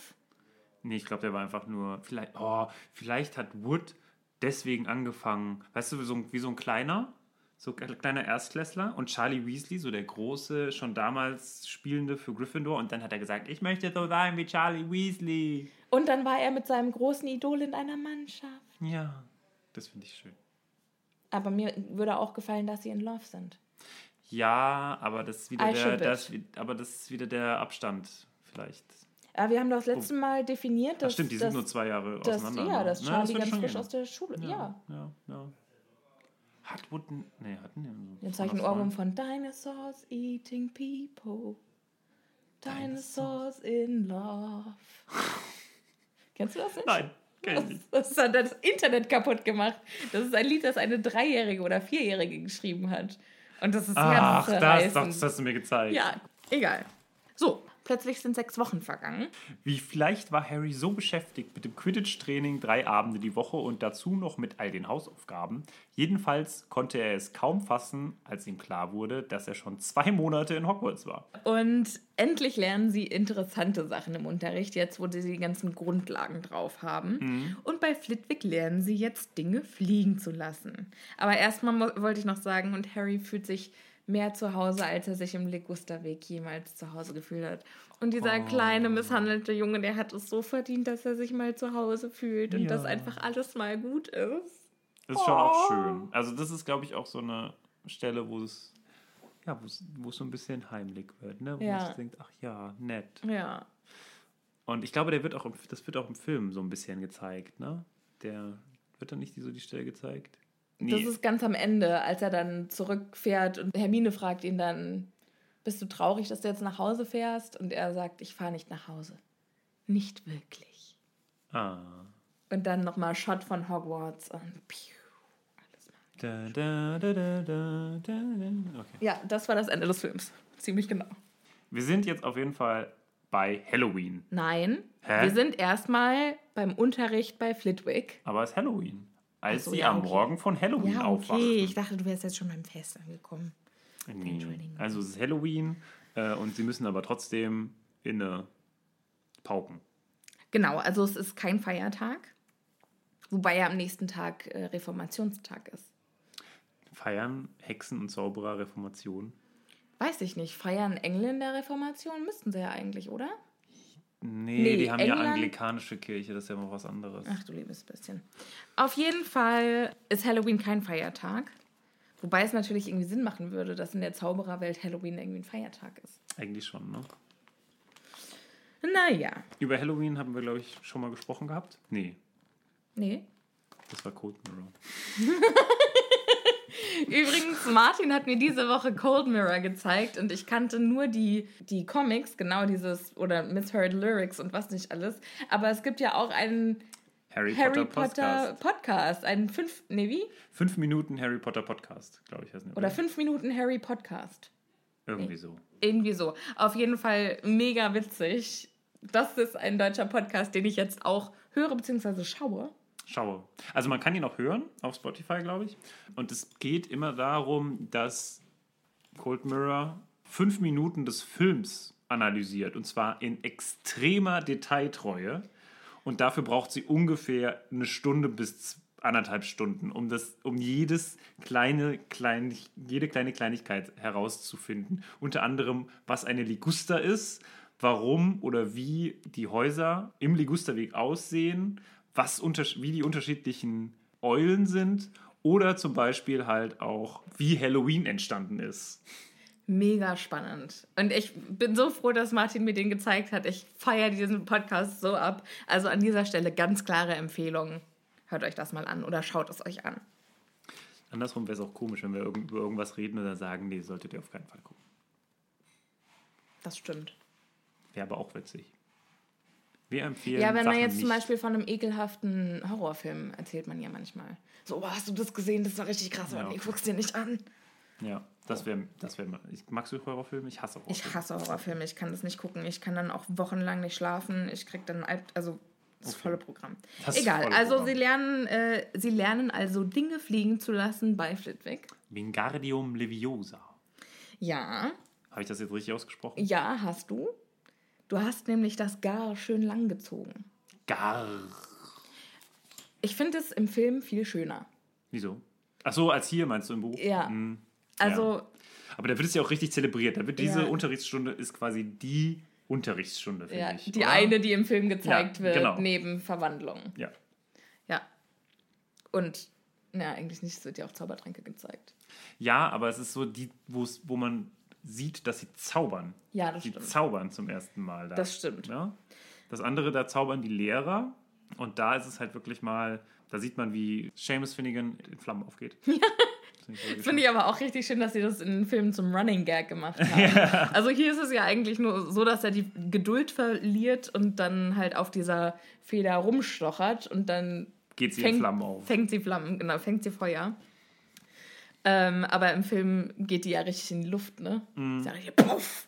Nee, ich glaube, der war einfach nur. Vielleicht, oh, vielleicht hat Wood deswegen angefangen. Weißt du, wie so, ein- wie so ein kleiner, so ein kleiner Erstklässler und Charlie Weasley, so der große, schon damals Spielende für Gryffindor. Und dann hat er gesagt, ich möchte so sein wie Charlie Weasley. Und dann war er mit seinem großen Idol in einer Mannschaft. Ja, das finde ich schön. Aber mir würde auch gefallen, dass sie in Love sind. Ja, aber das ist wieder, I der, das, aber das ist wieder der Abstand vielleicht. Aber wir haben doch das letzte Mal definiert, Ach dass. stimmt, die dass, sind nur zwei Jahre dass, auseinander. Ja, ne? dass Charlie würde ganz schon frisch gehen. aus der Schule. Ja. Ja, ja. Hat Wood. Nee, hatten die. Jetzt habe ich einen Ohrwurm von Dinosaurs eating people. Dinosaurs in love. Kennst du das nicht? Nein, nicht. Das hat das Internet kaputt gemacht. Das ist ein Lied, das eine Dreijährige oder Vierjährige geschrieben hat. Und das ist Ach, das, doch, das hast du mir gezeigt. Ja, egal. So, plötzlich sind sechs Wochen vergangen. Wie vielleicht war Harry so beschäftigt mit dem Quidditch-Training drei Abende die Woche und dazu noch mit all den Hausaufgaben. Jedenfalls konnte er es kaum fassen, als ihm klar wurde, dass er schon zwei Monate in Hogwarts war. Und endlich lernen sie interessante Sachen im Unterricht, jetzt wo sie die ganzen Grundlagen drauf haben. Und bei Flitwick lernen sie jetzt Dinge fliegen zu lassen. Aber erstmal wollte ich noch sagen, und Harry fühlt sich mehr zu Hause, als er sich im Ligusterweg jemals zu Hause gefühlt hat. Und dieser kleine, misshandelte Junge, der hat es so verdient, dass er sich mal zu Hause fühlt und Ja. dass einfach alles mal gut ist. Das ist schon auch schön. Also das ist, glaube ich, auch so eine Stelle, wo es ja, wo es, so ein bisschen heimlich wird, ne? Wo Ja. man sich denkt, ach ja, nett. Ja. Und ich glaube, der wird auch im, das wird auch im Film so ein bisschen gezeigt, ne? Der wird dann nicht so die Stelle gezeigt. Das ist ganz am Ende, als er dann zurückfährt und Hermine fragt ihn dann, bist du traurig, dass du jetzt nach Hause fährst? Und er sagt, ich fahre nicht nach Hause. Nicht wirklich. ah. Und dann nochmal Shot von Hogwarts und piu, alles mal. Da, da, da, da, da, da. Okay. Ja, das war das Ende des Films. Ziemlich genau. Wir sind jetzt auf jeden Fall bei Halloween. Nein, Hä? wir sind erstmal beim Unterricht bei Flitwick. Aber es ist Halloween. Als so, sie ja, am okay. Morgen von Halloween Ja, aufwachten. okay. Ich dachte, du wärst jetzt schon beim Fest angekommen. Nee. Also es ist Halloween äh, und sie müssen aber trotzdem inne pauken. Genau, also es ist kein Feiertag. Wobei ja am nächsten Tag äh, Reformationstag ist. Feiern Hexen und Zauberer Reformation? Weiß ich nicht. Feiern Engländer Reformation? Müssten sie ja eigentlich, oder? Nee, Nee, die haben ja England- anglikanische Kirche, das ist ja mal was anderes. Ach du liebes bisschen. Auf jeden Fall ist Halloween kein Feiertag. Wobei es natürlich irgendwie Sinn machen würde, dass in der Zaubererwelt Halloween irgendwie ein Feiertag ist. Eigentlich schon, ne? Naja, Über Halloween haben wir, glaube ich, schon mal gesprochen gehabt. Nee, nee. das war Cold Mirror. Übrigens, Martin hat mir diese Woche Cold Mirror gezeigt und ich kannte nur die, die Comics, genau dieses, oder Misheard Lyrics und was nicht alles. Aber es gibt ja auch einen Harry, Harry Potter, Potter Podcast. Einen fünf, nee, wie? Fünf Minuten Harry Potter Podcast, glaube ich. heißt der, Oder fünf Minuten Harry Podcast. Irgendwie so. Irgendwie so. Auf jeden Fall mega witzig. Das ist ein deutscher Podcast, den ich jetzt auch höre bzw. schaue. Schaue. Also man kann ihn auch hören auf Spotify, glaube ich. Und es geht immer darum, dass Cold Mirror fünf Minuten des Films analysiert. Und zwar in extremer Detailtreue. Und dafür braucht sie ungefähr eine Stunde bis anderthalb Stunden, um, das, um jedes kleine, klein, jede kleine Kleinigkeit herauszufinden. Unter anderem, was eine Liguster ist, warum oder wie die Häuser im Ligusterweg aussehen, was unter, wie die unterschiedlichen Eulen sind oder zum Beispiel halt auch, wie Halloween entstanden ist. Mega spannend. Und ich bin so froh, dass Martin mir den gezeigt hat. Ich feiere diesen Podcast so ab. Also an dieser Stelle ganz klare Empfehlung. Hört euch das mal an oder schaut es euch an. Andersrum wäre es auch komisch, wenn wir irgend- über irgendwas reden oder sagen, nee, solltet ihr auf keinen Fall gucken. Das stimmt. Wäre aber auch witzig. Wir empfehlen Ja, wenn man Sachen jetzt zum. Beispiel von einem ekelhaften Horrorfilm erzählt man ja manchmal. So, oh, hast du das gesehen? Das war richtig krass, Ja. nee, guck's dir nicht an. Ja, das wäre, das wäre, ich magst du Horrorfilme? Ich hasse Horrorfilme. Ich hasse Horrorfilme, ich kann das nicht gucken. Ich kann dann auch wochenlang nicht schlafen. Ich krieg dann Alb also das volle Programm. Das Egal, volle also Programm. sie lernen, äh, sie lernen also Dinge fliegen zu lassen bei Flitwick. Wingardium Leviosa. Ja, Habe ich das jetzt richtig ausgesprochen? ja, hast du. Du hast nämlich das Gar schön lang gezogen. Gar. Ich finde es im Film viel schöner. Wieso? Ach so, als hier meinst du im Buch? Ja. Hm, Also, Aber da wird es ja auch richtig zelebriert. Da wird diese Ja. Unterrichtsstunde ist quasi die Unterrichtsstunde, finde ja, ich. die oder? eine, die im Film gezeigt Ja, wird, genau. neben Verwandlung. Ja. Ja. Und, na, eigentlich nicht, es wird ja auch Zaubertränke gezeigt. ja, aber es ist so die, wo man sieht, dass sie zaubern. Ja, das die stimmt. zaubern zum ersten Mal. Da. Das stimmt. Ja? Das andere, da zaubern die Lehrer. Und da ist es halt wirklich mal, da sieht man, wie Seamus Finnegan in Flammen aufgeht. Ja. Finde ich aber auch richtig schön, dass sie das in den Filmen zum Running Gag gemacht haben. Also hier ist es ja eigentlich nur so, dass er die Geduld verliert und dann halt auf dieser Feder rumstochert und dann Geht sie in fängt, Flammen auf. fängt sie Flammen, genau, fängt sie Feuer. Ähm, aber im Film geht die ja richtig in die Luft, ne? Mhm. Ist ja richtig puff.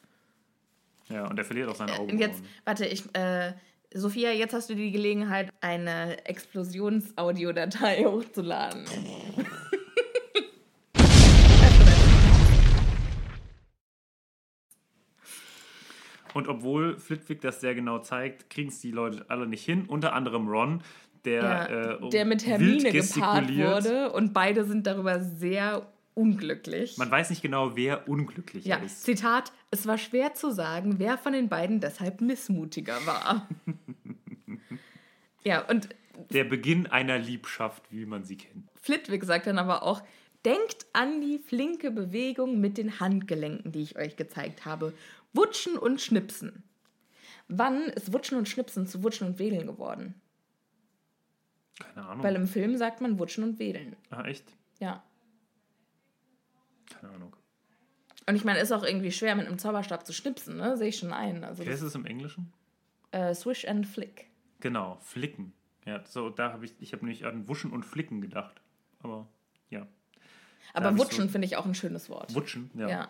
Ja, und er verliert auch seine Augen. Und jetzt, warte, ich, äh, Sophia, jetzt hast du die Gelegenheit, eine Explosionsaudiodatei hochzuladen. Und obwohl Flitwick das sehr genau zeigt, kriegen es die Leute alle nicht hin. Unter anderem Ron, der, Ja, äh, der mit Hermine gepaart wurde und beide sind darüber sehr unglücklich. Man weiß nicht genau, wer unglücklich ja, ist. Zitat, es war schwer zu sagen, wer von den beiden deshalb missmutiger war. ja, und Der Beginn einer Liebschaft, wie man sie kennt. Flitwick sagt dann aber auch, denkt an die flinke Bewegung mit den Handgelenken, die ich euch gezeigt habe. Wutschen und Schnipsen. Wann ist Wutschen und Schnipsen zu Wutschen und Wedeln geworden? Keine Ahnung. Weil im Film sagt man Wutschen und Wedeln. ah, echt? Ja. Keine Ahnung. Und ich meine, ist auch irgendwie schwer, mit einem Zauberstab zu schnipsen, ne? Sehe ich schon ein. Also das, ist es im Englischen? äh, Swish and Flick. Genau, Flicken. Ja, so, da habe ich, ich habe nämlich an Wuschen und Flicken gedacht. Aber ja. Aber Wutschen so- finde ich auch ein schönes Wort. Wutschen, ja. ja. ja.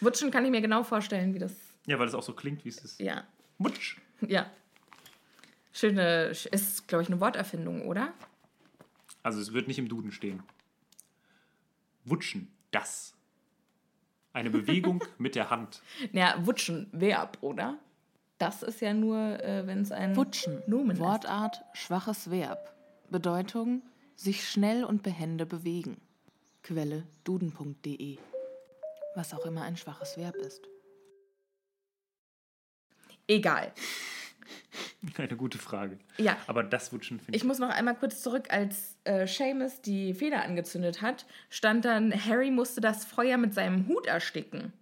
Wutschen kann ich mir genau vorstellen, wie das. weil es auch so klingt, wie es ist. Ja. Wutsch. Ja. Schöne, ist, glaube ich, eine Worterfindung, oder? Also es wird nicht im Duden stehen. Wutschen, das. Eine Bewegung mit der Hand. Ja, Wutschen, Verb, oder? Das ist ja nur, äh, wenn es ein Wutschen. Nomen ist. Wortart, schwaches Verb. Bedeutung sich schnell und behende bewegen. Quelle duden.de. Was auch immer ein schwaches Verb ist. Egal. Eine gute Frage. Ja. Aber das wird schon, finde Ich muss noch einmal kurz zurück, als äh, Seamus die Feder angezündet hat, stand dann, Harry musste das Feuer mit seinem Hut ersticken.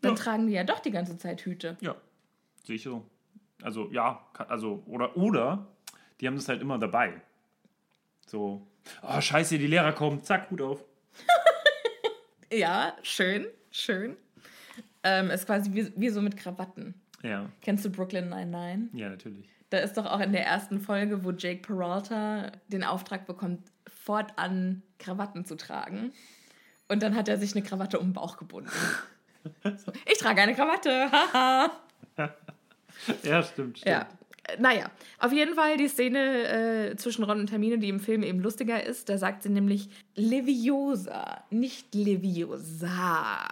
Dann Ja. tragen die ja doch die ganze Zeit Hüte. Ja, sehe ich so. Also, ja, also, oder, oder, die haben das halt immer dabei. So, oh, scheiße, die Lehrer kommen, zack, Hut auf. Ja, schön, schön. Ähm, ist quasi wie, wie so mit Krawatten. Ja, Kennst du Brooklyn 99? ja, natürlich. Da ist doch auch in der ersten Folge, wo Jake Peralta den Auftrag bekommt, fortan Krawatten zu tragen. Und dann hat er sich eine Krawatte um den Bauch gebunden. So, ich trage eine Krawatte, haha. Ja, stimmt, stimmt. Ja. Naja, auf jeden Fall die Szene äh, zwischen Ron und Hermine, die im Film eben lustiger ist. Da sagt sie nämlich Leviosa, nicht Leviosa.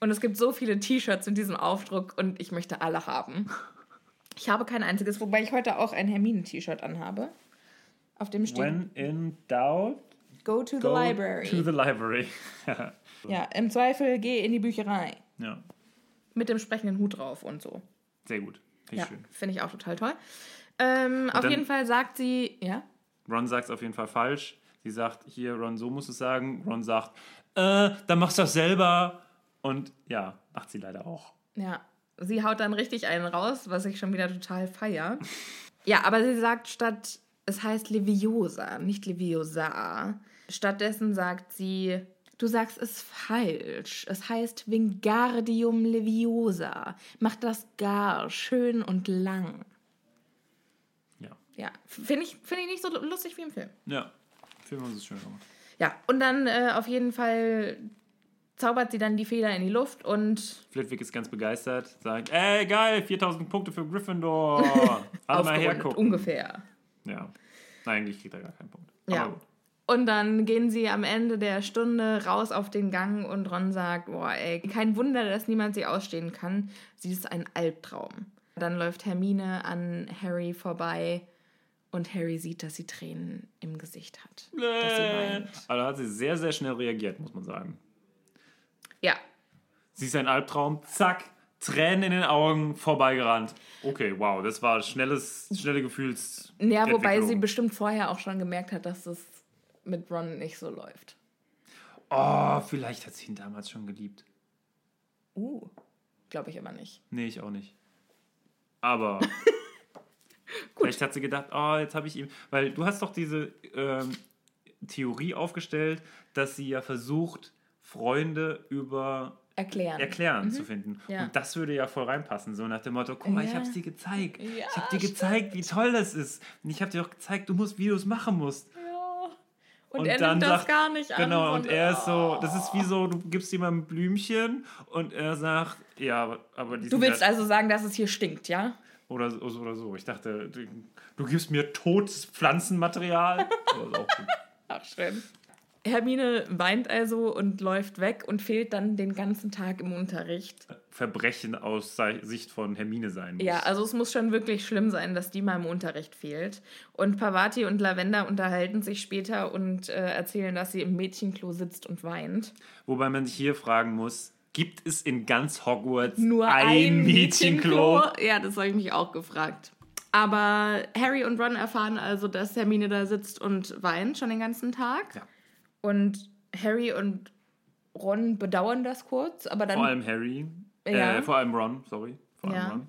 Und es gibt so viele T-Shirts in diesem Aufdruck und ich möchte alle haben. Ich habe kein einziges, wobei ich heute auch ein Hermine-T-Shirt anhabe. Auf dem steht When in doubt, Go to the go library. to the library. ja, im Zweifel geh in die Bücherei. ja, Mit dem sprechenden Hut drauf und so. sehr gut. Finde Ja, ich schön. finde ich auch total toll. Ähm, auf jeden Fall sagt sie, ja, Ron sagt es auf jeden Fall falsch. Sie sagt, hier, Ron, so muss es sagen. Ron sagt, äh, dann machst du das selber. Und ja, macht sie leider auch. Ja, sie haut dann richtig einen raus, was ich schon wieder total feier. ja, aber sie sagt statt, es heißt Leviosa, nicht Leviosa. Stattdessen sagt sie, du sagst es falsch. Es heißt Wingardium Leviosa. Mach das gar schön und lang. Ja, Ja, finde ich, find ich nicht so lustig wie im Film. ja. Film haben sie es schön gemacht. Ja, und dann äh, auf jeden Fall zaubert sie dann die Feder in die Luft und Flitwick ist ganz begeistert, sagt, ey, geil, 4000 Punkte für Gryffindor. Alle mal hergucken. ungefähr. Ja. Nein, eigentlich kriegt er gar keinen Punkt. Ja. Aber gut. Und dann gehen sie am Ende der Stunde raus auf den Gang und Ron sagt, boah, ey, kein Wunder, dass niemand sie ausstehen kann. Sie ist ein Albtraum. Dann läuft Hermine an Harry vorbei und Harry sieht, dass sie Tränen im Gesicht hat. Dass sie weint. Also hat sie sehr, sehr schnell reagiert, muss man sagen. Ja, Sie ist ein Albtraum, zack, Tränen in den Augen, vorbeigerannt. Okay, wow, das war schnelles, schnelle Gefühls. ja wobei sie bestimmt vorher auch schon gemerkt hat, dass es mit Ron nicht so läuft. Oh, vielleicht hat sie ihn damals schon geliebt. Uh, glaube ich aber nicht. Nee, ich auch nicht. Aber vielleicht hat sie gedacht, oh, jetzt habe ich ihm. Weil du hast doch diese ähm, Theorie aufgestellt, dass sie ja versucht, Freunde über Erklären. Erklären zu finden. Mhm. Ja. Und das würde ja voll reinpassen. So nach dem Motto, guck mal, ich Ja. habe es dir gezeigt. Ja, ich habe dir gezeigt, wie toll das ist. Und ich habe dir auch gezeigt, du musst, wie du es machen musst. Und, Und er dann nimmt das sagt- gar nicht an. Genau, und sondern- er ist so, das ist wie so, du gibst ihm ein Blümchen und er sagt, ja, aber- die Du willst also sagen, dass es hier stinkt, ja? oder, so- oder so. Ich dachte, du, du gibst mir totes Pflanzenmaterial. Ist auch gut. Ach, schön. Hermine weint also und läuft weg und fehlt dann den ganzen Tag im Unterricht. Verbrechen aus Sicht von Hermine sein muss. Ja, also es muss schon wirklich schlimm sein, dass die mal im Unterricht fehlt. Und Pavati und Lavender unterhalten sich später und äh, erzählen, dass sie im Mädchenklo sitzt und weint. Wobei man sich hier fragen muss, gibt es in ganz Hogwarts Nur ein, ein, Mädchenklo? Mädchenklo? Ja, das habe ich mich auch gefragt. Aber Harry und Ron erfahren also, dass Hermine da sitzt und weint schon den ganzen Tag. Ja. Und Harry und Ron bedauern das kurz, aber dann, Vor allem Harry. Ja. Äh, vor allem Ron, sorry. Vor allem Ja. Ron.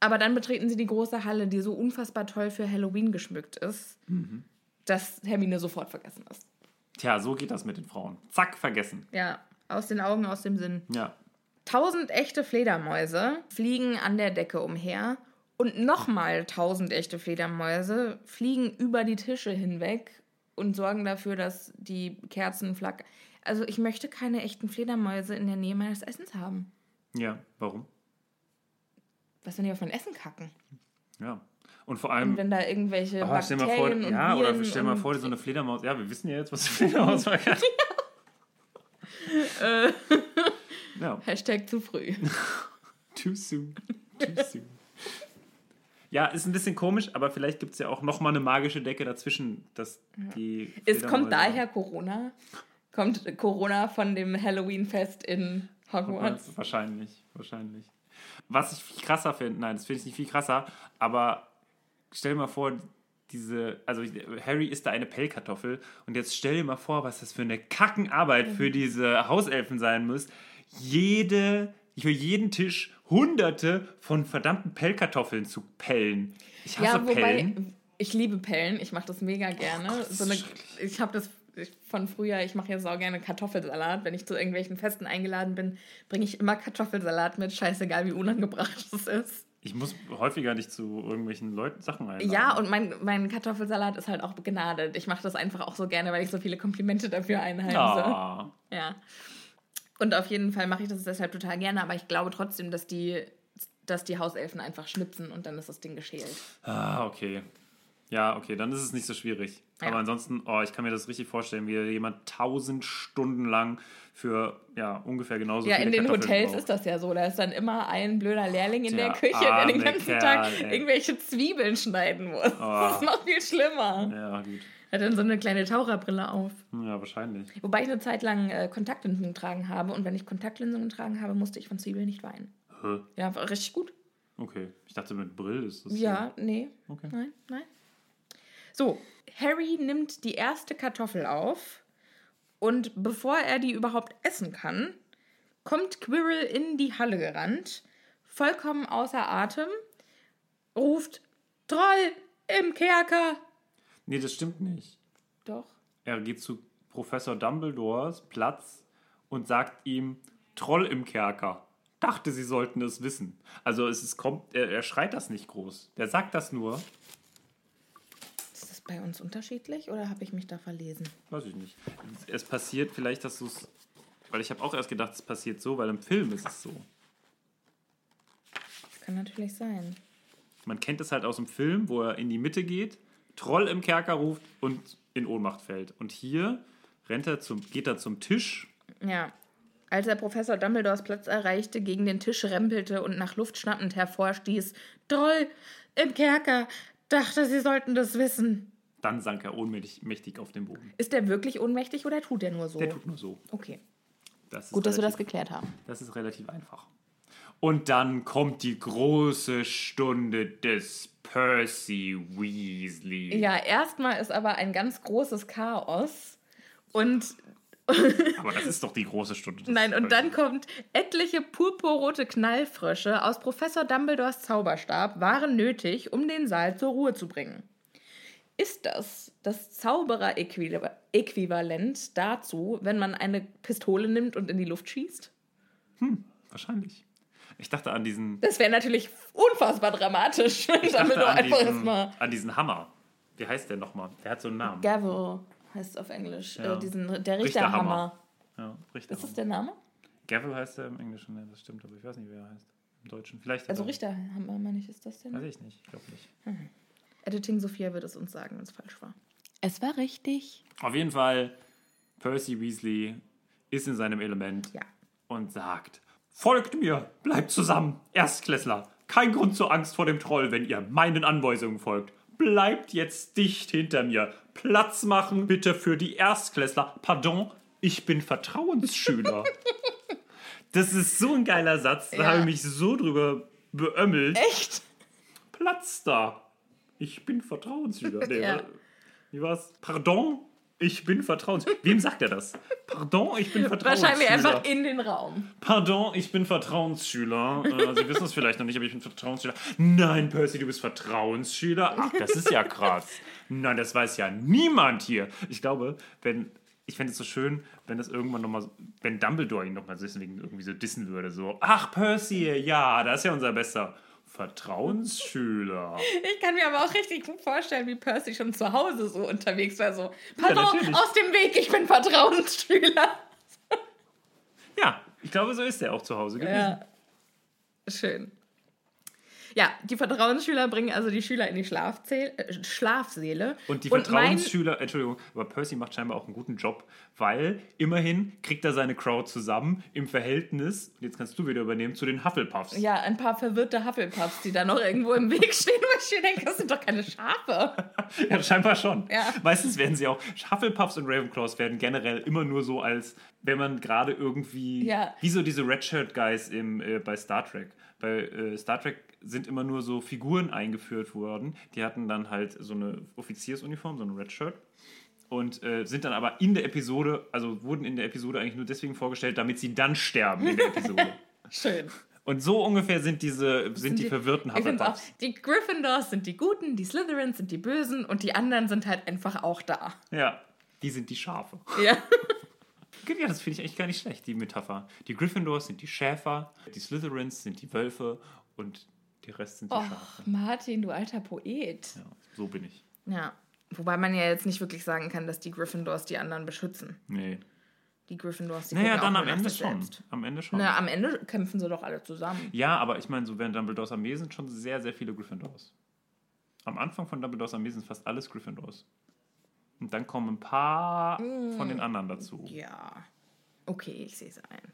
aber dann betreten sie die große Halle, die so unfassbar toll für Halloween geschmückt ist, Mhm. dass Hermine sofort vergessen ist. Tja, so geht das mit den Frauen. Zack, vergessen. Ja, aus den Augen, aus dem Sinn. Ja. Tausend echte Fledermäuse fliegen an der Decke umher und nochmal tausend echte Fledermäuse fliegen über die Tische hinweg und sorgen dafür, dass die Kerzen flackern. Also ich möchte keine echten Fledermäuse in der Nähe meines Essens haben. Ja, warum? Was, wenn die auf mein Essen kacken? Ja. Und vor allem. Und wenn da irgendwelche Oh, stell mal vor, ja, oder Viren stell mal vor, so eine Fledermaus. Ja, wir wissen ja jetzt, was eine Fledermaus war. ja, Hashtag zu früh. too soon. Too soon. Ja, ist ein bisschen komisch, aber vielleicht gibt es ja auch nochmal eine magische Decke dazwischen, dass die. Es kommt daher Corona. Kommt Corona von dem Halloween-Fest in Hogwarts. Wahrscheinlich, wahrscheinlich. Was ich viel krasser finde, nein, das finde ich nicht viel krasser, aber stell dir mal vor, diese, also Harry ist da eine Pellkartoffel und jetzt stell dir mal vor, was das für eine Kackenarbeit für diese Hauselfen sein muss. Jede, für jeden Tisch hunderte von verdammten Pellkartoffeln zu pellen. Ich hasse Ja, wobei, Pellen. ich liebe Pellen, ich mache das mega gerne. das so eine, ich habe das von früher, ich mache ja sau gerne Kartoffelsalat. Wenn ich zu irgendwelchen Festen eingeladen bin, bringe ich immer Kartoffelsalat mit, scheißegal wie unangebracht es ist. Ich muss häufiger nicht zu irgendwelchen Leuten Sachen einladen. Ja, und mein, mein Kartoffelsalat ist halt auch begnadet. Ich mache das einfach auch so gerne, weil ich so viele Komplimente dafür einheimse. Ah. Ja. Und auf jeden Fall mache ich das deshalb total gerne, aber ich glaube trotzdem, dass die, dass die Hauselfen einfach schnipsen und dann ist das Ding geschält. Ah, okay. Ja, okay, dann ist es nicht so schwierig. Ja. Aber ansonsten, oh, ich kann mir das richtig vorstellen, wie jemand tausend Stunden lang für ja, ungefähr genauso Ja, viele in den Kartoffeln Hotels braucht. ist das ja so. Da ist dann immer ein blöder Lehrling in Der der Küche, der den ganzen Kerl, Tag ey. irgendwelche Zwiebeln schneiden muss. Das ist noch viel schlimmer. Ja, gut. Er hat dann so eine kleine Taucherbrille auf. Ja, wahrscheinlich. Wobei ich eine Zeit lang äh, Kontaktlinsen getragen habe und wenn ich Kontaktlinsen getragen habe, musste ich von Zwiebeln nicht weinen. Hä? Ja, war richtig gut. Okay. Ich dachte, mit Brill ist das. Ja, nee. Okay. Nein, nein. So, Harry nimmt die erste Kartoffel auf und bevor er die überhaupt essen kann, kommt Quirrell in die Halle gerannt, vollkommen außer Atem, ruft Troll im Kerker. Nee, das stimmt nicht. Doch. Er geht zu Professor Dumbledores Platz und sagt ihm: Troll im Kerker. Dachte, sie sollten es wissen. Also, es ist, kommt, er, er schreit das nicht groß. Der sagt das nur. Ist das bei uns unterschiedlich oder habe ich mich da verlesen? Weiß ich nicht. Es passiert vielleicht, dass du es. Weil ich habe auch erst gedacht, es passiert so, weil im Film ist es so. Das kann natürlich sein. Man kennt es halt aus dem Film, wo er in die Mitte geht, Troll im Kerker ruft und in Ohnmacht fällt. Und hier rennt er zum, geht er zum Tisch. Ja. Als er Professor Dumbledores Platz erreichte, gegen den Tisch rempelte und nach Luft schnappend hervorstieß, Troll im Kerker, dachte, sie sollten das wissen. Dann sank er ohnmächtig mächtig auf den Boden. Ist der wirklich ohnmächtig oder tut er nur so? Der tut nur so. okay. Das Gut, dass wir das geklärt haben. Das ist relativ einfach. Und dann kommt die große Stunde des Percy Weasley. Ja, erstmal ist aber ein ganz großes Chaos. Und Aber das ist doch die große Stunde. des nein, und dann kommt etliche purpurrote Knallfrösche aus Professor Dumbledores Zauberstab waren nötig, um den Saal zur Ruhe zu bringen. Ist das das Zauberer-Äquivalent dazu, wenn man eine Pistole nimmt und in die Luft schießt? Wahrscheinlich. Ich dachte an diesen. Das wäre natürlich unfassbar dramatisch, wenn Ich dachte Dumbledore an einfach diesen, erstmal. an diesen Hammer. Wie heißt der nochmal? Der hat so einen Namen. Gavel heißt es auf Englisch. Ja. Äh, diesen, der Richterhammer. Richterhammer. Ja, Richter. Ist das der Name? Gavel heißt er im Englischen, ne, das stimmt, aber ich weiß nicht, wie er heißt. Im Deutschen. Vielleicht. Also er- Richterhammer, meine ich, ist das der Weiß ich nicht, ich glaube nicht. Editing Sophia wird es uns sagen, wenn es falsch war. Es war richtig. Auf jeden Fall, Percy Weasley ist in seinem Element Ja. und sagt: Folgt mir, bleibt zusammen, Erstklässler. Kein Grund zur Angst vor dem Troll, wenn ihr meinen Anweisungen folgt. Bleibt jetzt dicht hinter mir. Platz machen bitte für die Erstklässler. Pardon, ich bin Vertrauensschüler. das ist so ein geiler Satz. Da Ja. habe ich mich so drüber beömmelt. Echt? Platz da. Ich bin Vertrauensschüler. Nee, Ja. Wie war's? Pardon, ich bin Vertrauensschüler. Wem sagt er das? Pardon, ich bin Vertrauensschüler. Wahrscheinlich einfach in den Raum. Pardon, ich bin Vertrauensschüler. Äh, Sie wissen es vielleicht noch nicht, aber ich bin Vertrauensschüler. Nein, Percy, du bist Vertrauensschüler. Ach, das ist ja krass. Nein, das weiß ja niemand hier. Ich glaube, wenn. Ich fände es so schön, wenn das irgendwann nochmal, wenn Dumbledore ihn nochmal deswegen irgendwie so dissen würde, so, ach Percy, ja, das ist ja unser bester Vertrauensschüler. Ich kann mir aber auch richtig gut vorstellen, wie Percy schon zu Hause so unterwegs war. So, pardon, natürlich. aus dem Weg, ich bin Vertrauensschüler. Ja, ich glaube, so ist er auch zu Hause gewesen. Ja. Schön. Ja, die Vertrauensschüler bringen also die Schüler in die Schlafzähl äh, Schlafsäle. Und die mein- Vertrauensschüler, Entschuldigung, aber Percy macht scheinbar auch einen guten Job, weil immerhin kriegt er seine Crowd zusammen im Verhältnis, und jetzt kannst du wieder übernehmen, zu den Hufflepuffs. Ja, ein paar verwirrte Hufflepuffs, die da noch irgendwo im Weg stehen, wo ich mir denke, das sind doch keine Schafe. Ja, scheinbar schon. Ja. Meistens werden sie auch, Hufflepuffs und Ravenclaws werden generell immer nur so als, wenn man gerade irgendwie, Ja. wie so diese Redshirt-Guys äh, bei Star Trek. Bei äh, Star Trek sind immer nur so Figuren eingeführt worden, die hatten dann halt so eine Offiziersuniform, so ein Redshirt. Und äh, sind dann aber in der Episode, also wurden in der Episode eigentlich nur deswegen vorgestellt, damit sie dann sterben in der Episode. Schön. Und so ungefähr sind diese, sind, die, verwirrten Ich find's auch, Hufflepuffs. die Gryffindors sind die Guten, die Slytherins sind die Bösen und die anderen sind halt einfach auch da. Ja, die sind die Schafe. Ja. Ja, das finde ich eigentlich gar nicht schlecht, die Metapher. Die Gryffindors sind die Schäfer, die Slytherins sind die Wölfe und der Rest sind die Och, Schafe. Martin, du alter Poet. Ja, so bin ich. Ja. Wobei man ja jetzt nicht wirklich sagen kann, dass die Gryffindors die anderen beschützen. Nee. Die Gryffindors, die Naja, dann auch am Ende schon. selbst. Am Ende schon. Na, am Ende kämpfen sie doch alle zusammen. ja, aber ich meine, so während Dumbledores Armee sind schon sehr, sehr viele Gryffindors. Am Anfang von Dumbledores Armee sind fast alles Gryffindors. Und dann kommen ein paar von den anderen dazu. Ja. Okay, ich sehe es ein.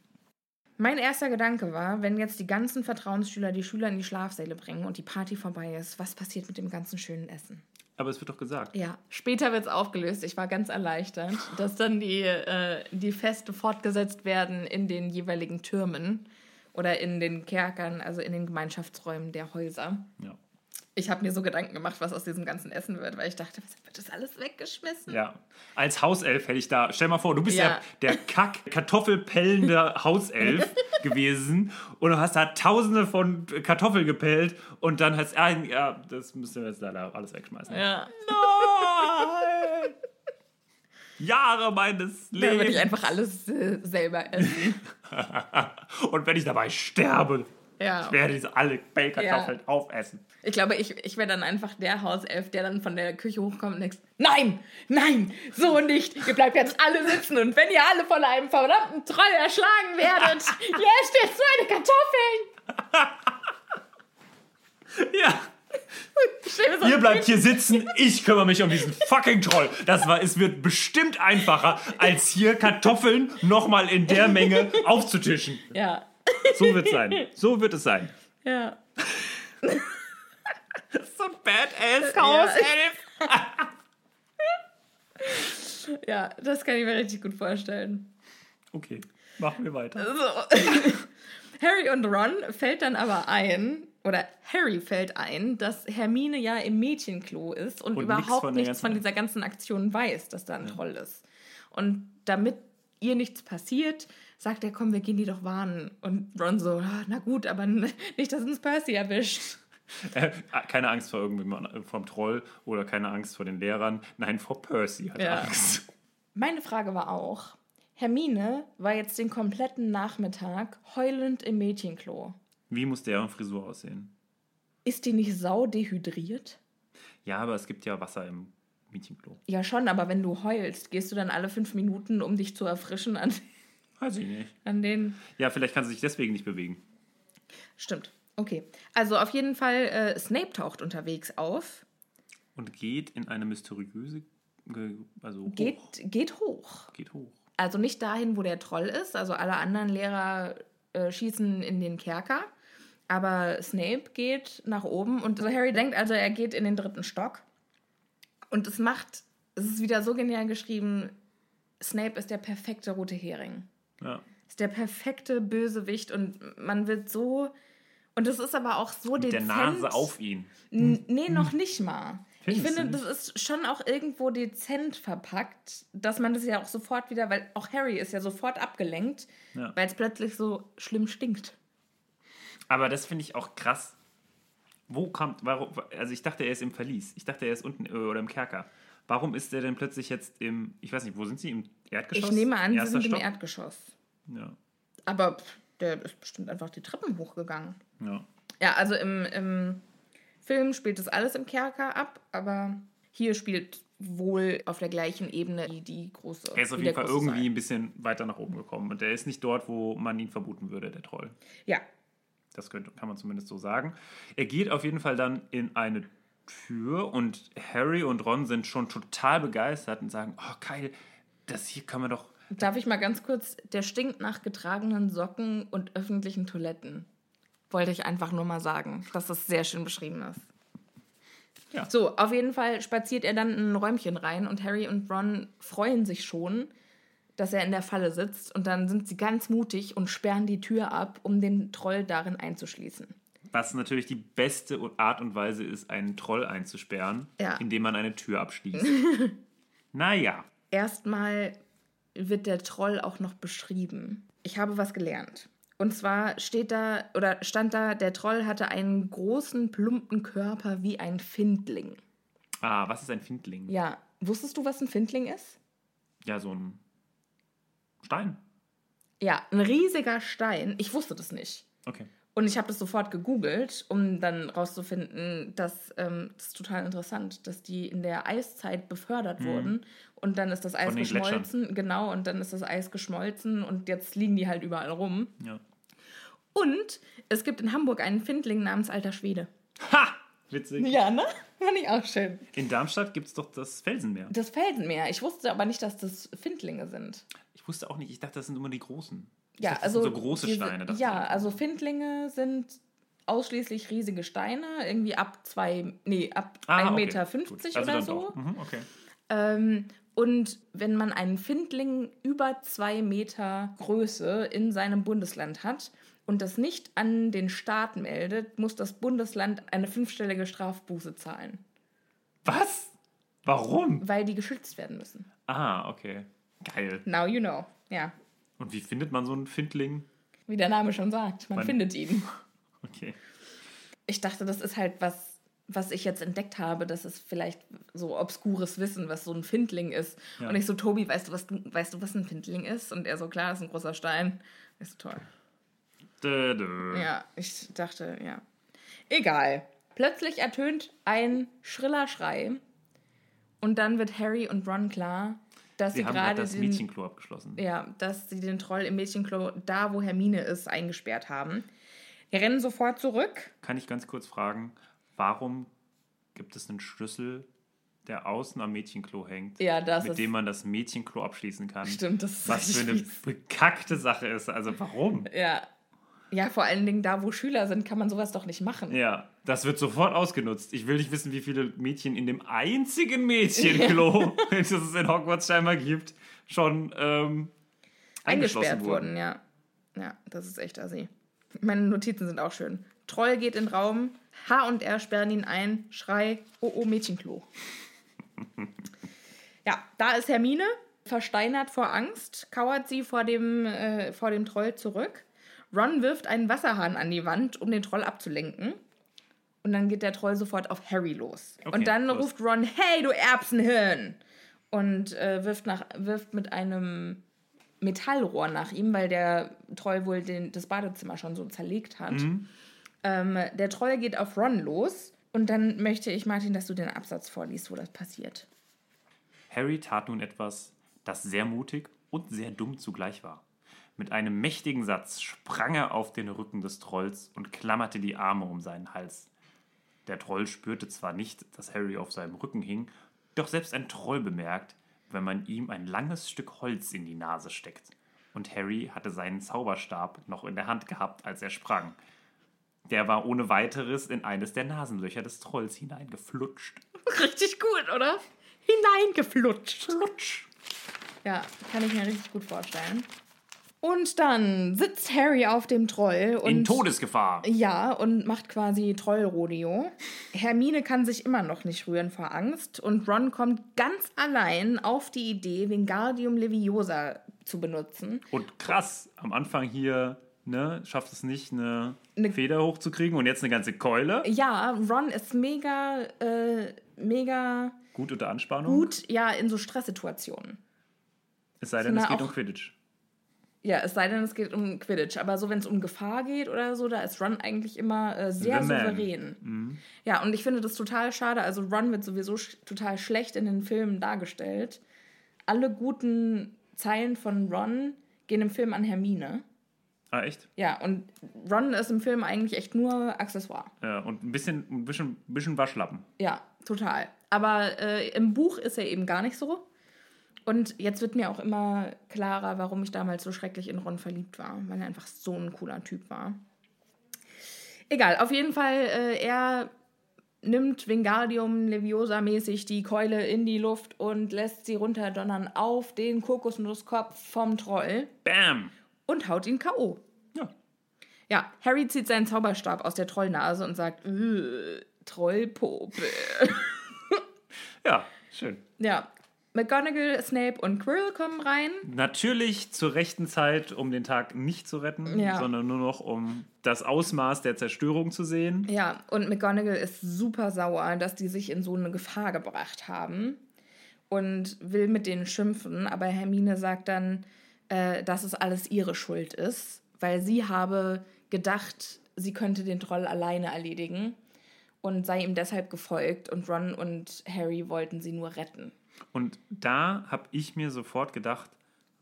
Mein erster Gedanke war, wenn jetzt die ganzen Vertrauensschüler die Schüler in die Schlafsäle bringen und die Party vorbei ist, was passiert mit dem ganzen schönen Essen? Aber es wird doch gesagt. Ja, später wird es aufgelöst. Ich war ganz erleichtert, dass dann die, äh, die Feste fortgesetzt werden in den jeweiligen Türmen oder in den Kerkern, also in den Gemeinschaftsräumen der Häuser. Ja. Ich habe mir so Gedanken gemacht, was aus diesem ganzen Essen wird, weil ich dachte, was wird das alles weggeschmissen? Ja. Als Hauself hätte ich da, stell mal vor, du bist ja, Ja. der kack kartoffelpellende Hauself gewesen und du hast da tausende von Kartoffeln gepellt und dann hast du, ja, das müssen wir jetzt leider alles wegschmeißen. Ja. Nein! Jahre meines Dann würde ich Lebens. einfach alles äh, selber essen. und wenn ich dabei sterbe, Ja. ich werde diese alle Pellkartoffeln aufessen. Ich glaube, ich, ich wäre dann einfach der Hauself, der dann von der Küche hochkommt und denkt, nein, nein, so nicht. Ihr bleibt jetzt alle sitzen und wenn ihr alle von einem verdammten Troll erschlagen werdet, ihr esst jetzt meine Kartoffeln. Ja. So Ihr bleibt hier sitzen, ich kümmere mich um diesen fucking Troll. Das war, es wird bestimmt einfacher, als hier Kartoffeln nochmal in der Menge aufzutischen. Ja, So wird es sein. So wird es sein. ja. So ein Badass Hauself. Ja, das kann ich mir richtig gut vorstellen. Okay, machen wir weiter. So. Harry und Ron fällt dann aber ein, oder Harry fällt ein, dass Hermine ja im Mädchenklo ist und, Und nichts überhaupt von der nichts von dieser ganzen Aktion weiß, dass da ein Troll ist. Und damit ihr nichts passiert, sagt er, komm, wir gehen die doch warnen. Und Ron so, "Ah, na gut, aber nicht, dass uns Percy erwischt. Äh, keine Angst vor irgendjemandem, vom Troll oder keine Angst vor den Lehrern. Nein, vor Percy hat Ja. Angst. Meine Frage war auch, Hermine war jetzt den kompletten Nachmittag heulend im Mädchenklo. Wie muss deren Frisur aussehen? Ist die nicht sau dehydriert? Ja, aber es gibt ja Wasser im Mädchenklo. Ja, schon, aber wenn du heulst, gehst du dann alle fünf Minuten, um dich zu erfrischen an, Weiß ich nicht. an den. Ja, vielleicht kann sie sich deswegen nicht bewegen. Stimmt. Okay. Also auf jeden Fall, äh, Snape taucht unterwegs auf, Und geht in eine mysteriöse. Also hoch. geht, geht hoch. Geht hoch. Also nicht dahin, wo der Troll ist. Also alle anderen Lehrer äh, schießen in den Kerker. Aber Snape geht nach oben und Harry denkt also, er geht in den dritten Stock. Und es macht, es ist wieder so genial geschrieben, Snape ist der perfekte rote Hering. Ja. ist der perfekte Bösewicht und man wird so. Und das ist aber auch so Mit der dezent. Nase auf ihn. N- Nee, noch nicht mal. Ich Findest finde, du das ist schon auch irgendwo dezent verpackt, dass man das ja auch sofort wieder, weil auch Harry ist ja sofort abgelenkt, Ja. weil es plötzlich so schlimm stinkt. Aber das finde ich auch krass. Wo kommt, warum, also ich dachte, er ist im Verlies. Ich dachte, er ist unten äh, oder im Kerker. Warum ist er denn plötzlich jetzt im, ich weiß nicht, wo sind sie? Im Erdgeschoss? Ich nehme an, sie Erster sind im Stock? Erdgeschoss. Ja. Aber der ist bestimmt einfach die Treppen hochgegangen. ja. Ja, also im, im Film spielt das alles im Kerker ab, aber hier spielt wohl auf der gleichen Ebene wie die große. Er ist auf jeden der Fall irgendwie Saal. ein bisschen weiter nach oben gekommen. Und er ist nicht dort, wo man ihn vermuten würde, der Troll. Ja. Das könnte, kann man zumindest so sagen. Er geht auf jeden Fall dann in eine Tür und Harry und Ron sind schon total begeistert und sagen, oh geil, das hier kann man doch... Darf ich mal ganz kurz, der stinkt nach getragenen Socken und öffentlichen Toiletten. Wollte ich einfach nur mal sagen, dass das sehr schön beschrieben ist. Ja. So, auf jeden Fall spaziert er dann in ein Räumchen rein und Harry und Ron freuen sich schon, dass er in der Falle sitzt und dann sind sie ganz mutig und sperren die Tür ab, um den Troll darin einzuschließen. Was natürlich die beste Art und Weise ist, einen Troll einzusperren, Ja. indem man eine Tür abschließt. naja. Erstmal wird der Troll auch noch beschrieben. Ich habe was gelernt. Und zwar steht da oder stand da, der Troll hatte einen großen, plumpen Körper wie ein Findling. Ah, was ist ein Findling? Ja, wusstest du, was ein Findling ist? Ja, so ein Stein. Ja, ein riesiger Stein. Ich wusste das nicht. Okay. Und ich habe das sofort gegoogelt, um dann rauszufinden, dass ähm, das ist total interessant, dass die in der Eiszeit befördert wurden und dann ist das Eis Mhm. geschmolzen, genau, und dann ist das Eis geschmolzen und jetzt liegen die halt überall rum. Ja. Und es gibt in Hamburg einen Findling namens Alter Schwede. Ha! Witzig. Ja, ne? Fand ich auch schön. In Darmstadt gibt es doch das Felsenmeer. Das Felsenmeer. Ich wusste aber nicht, dass das Findlinge sind. Ich wusste auch nicht, ich dachte, das sind immer die großen. Ich Ja, dachte, also so große diese- Steine. Ja, ich. also Findlinge sind ausschließlich riesige Steine, irgendwie ab zwei, nee, ab Ah, 1,50 okay, Meter gut. Also oder so. Mhm, okay. Ähm, und wenn man einen Findling über zwei Meter Größe in seinem Bundesland hat und das nicht an den Staat meldet, muss das Bundesland eine fünfstellige Strafbuße zahlen, Was? Warum? weil die geschützt werden müssen. Ah, okay. Geil. Now you know. Ja, Und wie findet man so einen Findling? wie der Name schon sagt, man Man- findet ihn. Okay. Ich dachte, das ist halt was, was ich jetzt entdeckt habe, das ist vielleicht so obskures Wissen, was so ein Findling ist. Ja. Und ich so, Tobi, weißt du, was weißt du, was ein Findling ist? Und er so, klar, das ist ein großer Stein. Ich so, toll. Dö, dö. Ja, ich dachte, ja. Egal. Plötzlich ertönt ein schriller Schrei. Und dann wird Harry und Ron klar, dass sie, Sie haben gerade das den, Mädchenklo abgeschlossen. ja, dass sie den Troll im Mädchenklo, da wo Hermine ist, eingesperrt haben. Die rennen sofort zurück. Kann ich ganz kurz fragen, warum gibt es einen Schlüssel, der außen am Mädchenklo hängt, Ja, mit dem man das Mädchenklo abschließen kann? Stimmt, das ist Was für eine fies. bekackte Sache ist. Also warum? Ja. Ja, vor allen Dingen da, wo Schüler sind, kann man sowas doch nicht machen. Ja, das wird sofort ausgenutzt. Ich will nicht wissen, wie viele Mädchen in dem einzigen Mädchenklo, das es in Hogwarts scheinbar gibt, schon ähm, Eingesperrt wurden, ja. Ja, das ist echt assi. Meine Notizen sind auch schön. Troll geht in den Raum, H und R sperren ihn ein, Schrei, oh oh, Mädchenklo. ja, da ist Hermine, versteinert vor Angst, kauert sie vor dem, äh, vor dem Troll zurück. Ron wirft einen Wasserhahn an die Wand, um den Troll abzulenken. Und dann geht der Troll sofort auf Harry los. Okay, und dann los. ruft Ron, hey, du Erbsenhirn! Und äh, wirft, nach, wirft mit einem Metallrohr nach ihm, weil der Troll wohl den, das Badezimmer schon so zerlegt hat. Ähm, der Troll geht auf Ron los. Und dann möchte ich, Martin, dass du den Absatz vorliest, wo das passiert. Harry tat nun etwas, das sehr mutig und sehr dumm zugleich war. Mit einem mächtigen Satz sprang er auf den Rücken des Trolls und klammerte die Arme um seinen Hals. Der Troll spürte zwar nicht, dass Harry auf seinem Rücken hing, doch selbst ein Troll bemerkt, wenn man ihm ein langes Stück Holz in die Nase steckt. Und Harry hatte seinen Zauberstab noch in der Hand gehabt, als er sprang. Der war ohne weiteres in eines der Nasenlöcher des Trolls hineingeflutscht. Richtig gut, oder? Hineingeflutscht. Flutsch! Ja, kann ich mir richtig gut vorstellen. Und dann sitzt Harry auf dem Troll und. In Todesgefahr! Ja, und macht quasi Trollrodeo. Hermine kann sich immer noch nicht rühren vor Angst und Ron kommt ganz allein auf die Idee, Wingardium Leviosa zu benutzen. Und krass, am Anfang hier, ne, schafft es nicht, eine, Eine- Feder hochzukriegen und jetzt eine ganze Keule. Ja, Ron ist mega, äh, mega Gut unter Anspannung. gut, ja, in so Stresssituationen. Es sei denn, es geht um Quidditch. Ja, es sei denn, es geht um Quidditch. Aber so, wenn es um Gefahr geht oder so, da ist Ron eigentlich immer äh, sehr The souverän. Ja, und ich finde das total schade. Also Ron wird sowieso sch total schlecht in den Filmen dargestellt. Alle guten Zeilen von Ron gehen im Film an Hermine. Ah, echt? Ja, und Ron ist im Film eigentlich echt nur Accessoire. Ja, und ein bisschen, ein bisschen, bisschen Waschlappen. Ja, total. Aber äh, im Buch ist er eben gar nicht so. Und jetzt wird mir auch immer klarer, warum ich damals so schrecklich in Ron verliebt war, weil er einfach so ein cooler Typ war. Egal, auf jeden Fall, äh, er nimmt Wingardium Leviosa-mäßig die Keule in die Luft und lässt sie runterdonnern auf den Kokosnusskopf vom Troll Bam! und haut ihn K.O. Ja. Ja, Harry zieht seinen Zauberstab aus der Trollnase und sagt, "Äh, Trollpopel. Ja, schön. ja, McGonagall, Snape und Quirrell kommen rein. Natürlich zur rechten Zeit, um den Tag nicht zu retten, Ja. sondern nur noch, um das Ausmaß der Zerstörung zu sehen. Ja, und McGonagall ist super sauer, dass die sich in so eine Gefahr gebracht haben und will mit denen schimpfen, aber Hermine sagt dann, äh, dass es alles ihre Schuld ist, weil sie habe gedacht, sie könnte den Troll alleine erledigen und sei ihm deshalb gefolgt und Ron und Harry wollten sie nur retten. Und da habe ich mir sofort gedacht,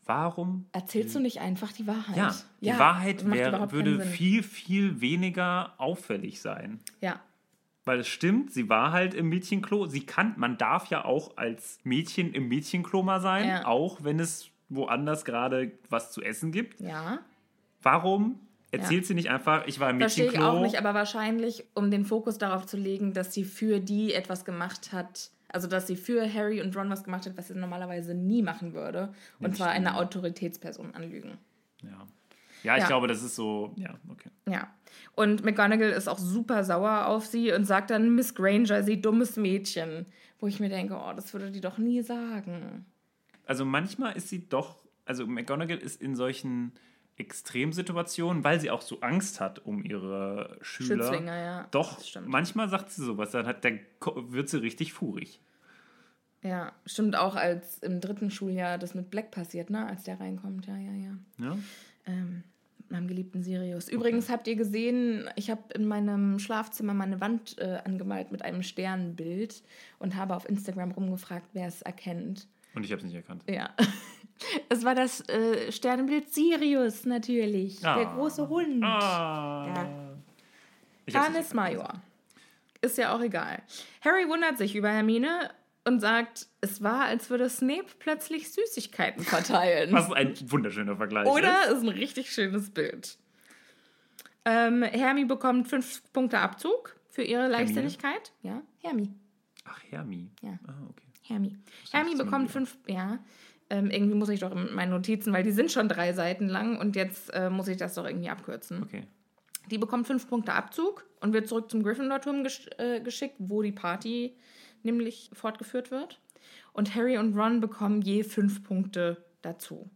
warum Erzählst du nicht einfach die Wahrheit? Ja, die Wahrheit macht wär, würde viel, viel weniger auffällig sein. Ja, Weil es stimmt, sie war halt im Mädchenklo. Sie kann, man darf ja auch als Mädchen im Mädchenklo mal sein, Ja. auch wenn es woanders gerade was zu essen gibt. ja. Warum erzählt sie nicht einfach, ich war im Verstehe ich Mädchenklo? auch nicht, aber wahrscheinlich, um den Fokus darauf zu legen, dass sie für die etwas gemacht hat, also dass sie für Harry und Ron was gemacht hat, was sie normalerweise nie machen würde. Und zwar eine Autoritätsperson anlügen. ja. ja, ich Ja. glaube, das ist so, ja, okay. Ja. Und McGonagall ist auch super sauer auf sie und sagt dann, Miss Granger, sie dummes Mädchen. Wo ich mir denke, oh, das würde die doch nie sagen. Also manchmal ist sie doch, also McGonagall ist in solchen Extremsituationen, weil sie auch so Angst hat um ihre Schüler. Schützlinge, ja. Doch, manchmal sagt sie sowas, dann, hat, dann wird sie richtig furig. Ja, stimmt auch, als im dritten Schuljahr das mit Black passiert, ne? Als der reinkommt, ja, ja, ja. Ja? ähm, meinem geliebten Sirius. Übrigens habt ihr gesehen, ich habe in meinem Schlafzimmer meine Wand äh, angemalt mit einem Sternenbild und habe auf Instagram rumgefragt, wer es erkennt. Und ich habe es nicht erkannt. Ja. Es war das äh, Sternenbild Sirius natürlich, der Ah. große Hund. Ah. Ja. Canis. Major. Ist ja auch egal. Harry wundert sich über Hermine und sagt, es war, als würde Snape plötzlich Süßigkeiten verteilen. Was ein wunderschöner Vergleich Oder ist. ist ein richtig schönes Bild. Ähm, Hermi bekommt fünf Punkte Abzug für ihre Leichtsinnigkeit. Ja, Hermi. Ach, Hermi. Ja. Ah, okay. Hermi. Hermi bekommt fünf, ja. Ähm, irgendwie muss ich doch in meinen Notizen, weil die sind schon drei Seiten lang und jetzt äh, muss ich das doch irgendwie abkürzen. Okay. Die bekommt fünf Punkte Abzug und wird zurück zum Gryffindor-Turm gesch äh, geschickt, wo die Party nämlich fortgeführt wird. Und Harry und Ron bekommen je fünf Punkte dazu.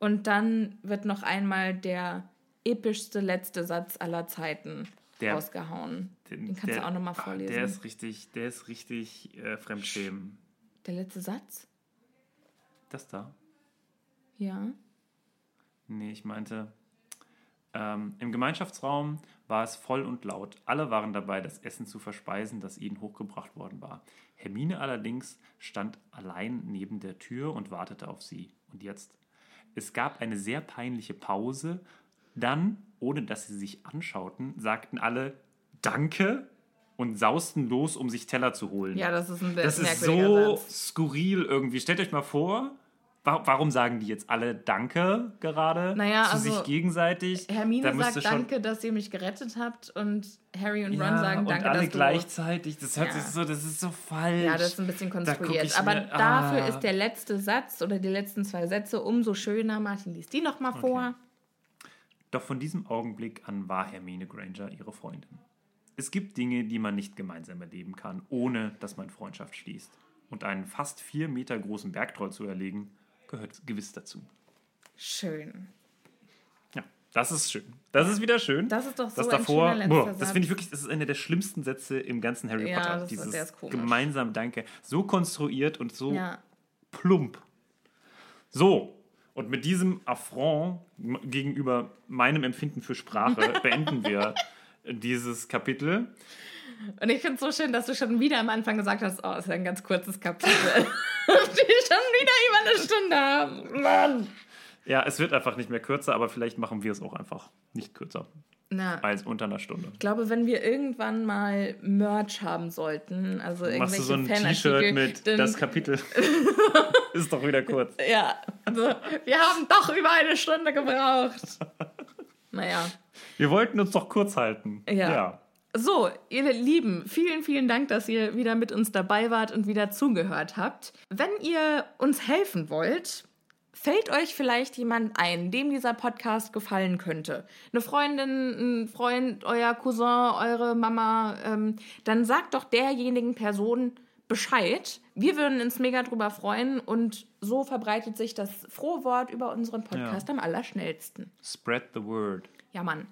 Und dann wird noch einmal der epischste letzte Satz aller Zeiten Der- rausgehauen. Den, kannst du auch nochmal ah, vorlesen. Der ist richtig, der ist richtig äh, Fremdschämen. der letzte Satz? Das da? Ja. Nee, ich meinte, ähm, im Gemeinschaftsraum war es voll und laut. Alle waren dabei, das Essen zu verspeisen, das ihnen hochgebracht worden war. Hermine allerdings stand allein neben der Tür und wartete auf sie. Und jetzt? Es gab eine sehr peinliche Pause. Dann, ohne dass sie sich anschauten, sagten alle Danke und sausten los, um sich Teller zu holen. Ja, das ist ein sehr Das ist so Satz. skurril irgendwie. Stellt euch mal vor, warum sagen die jetzt alle Danke gerade Naja, zu also, sich gegenseitig? Hermine Da sagt Danke, dass ihr mich gerettet habt und Harry und Ron Ja, sagen Danke, und alle dass du... gleichzeitig. Das hört Ja. sich so, das ist so falsch. Ja, das ist ein bisschen Da konstruiert. ich Aber mir- dafür ah. ist der letzte Satz oder die letzten zwei Sätze umso schöner. Martin liest die nochmal vor. Doch von diesem Augenblick an war Hermine Granger ihre Freundin. Es gibt Dinge, die man nicht gemeinsam erleben kann, ohne dass man Freundschaft schließt. Und einen fast vier Meter großen Bergtroll zu erlegen, gehört gewiss dazu. Schön. Ja, das ist schön. Das ist wieder schön. Das ist doch so das ein davor, schöner boah, das finde ich wirklich, das ist einer der schlimmsten Sätze im ganzen Harry Ja, Potter. das Dieses der ist komisch. gemeinsame Danke. So konstruiert und so Ja. plump. So, und mit diesem Affront gegenüber meinem Empfinden für Sprache beenden wir dieses Kapitel. Und ich finde es so schön, dass du schon wieder am Anfang gesagt hast, oh, es ist ein ganz kurzes Kapitel. Die schon wieder über eine Stunde haben. Mann. Ja, es wird einfach nicht mehr kürzer, aber vielleicht machen wir es auch einfach nicht kürzer Na, als unter einer Stunde. ich glaube, wenn wir irgendwann mal Merch haben sollten, also irgendwelche Machst du so ein T-Shirt mit das Kapitel ist doch wieder kurz. Ja, also wir haben doch über eine Stunde gebraucht. Naja. Wir wollten uns doch kurz halten. Ja. ja. So, ihr Lieben, vielen, vielen Dank, dass ihr wieder mit uns dabei wart und wieder zugehört habt. Wenn ihr uns helfen wollt, fällt euch vielleicht jemand ein, dem dieser Podcast gefallen könnte. Eine Freundin, ein Freund, euer Cousin, eure Mama, ähm, dann sagt doch derjenigen Person Bescheid. Wir würden uns mega drüber freuen und so verbreitet sich das frohe Wort über unseren Podcast am allerschnellsten. Spread the word. Ja, Mann.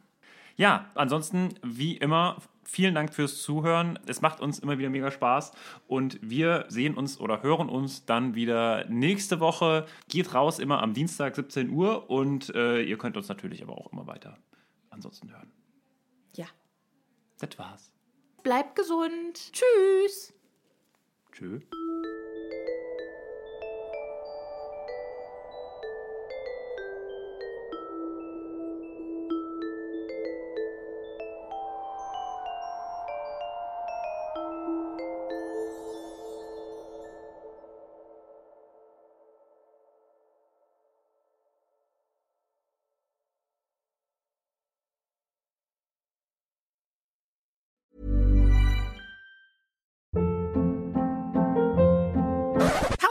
Ja, ansonsten, wie immer, vielen Dank fürs Zuhören. Es macht uns immer wieder mega Spaß und wir sehen uns oder hören uns dann wieder nächste Woche. Geht raus immer am Dienstag 17 Uhr und äh, ihr könnt uns natürlich aber auch immer weiter ansonsten hören. Ja. Das war's. Bleibt gesund. Tschüss. Tschö.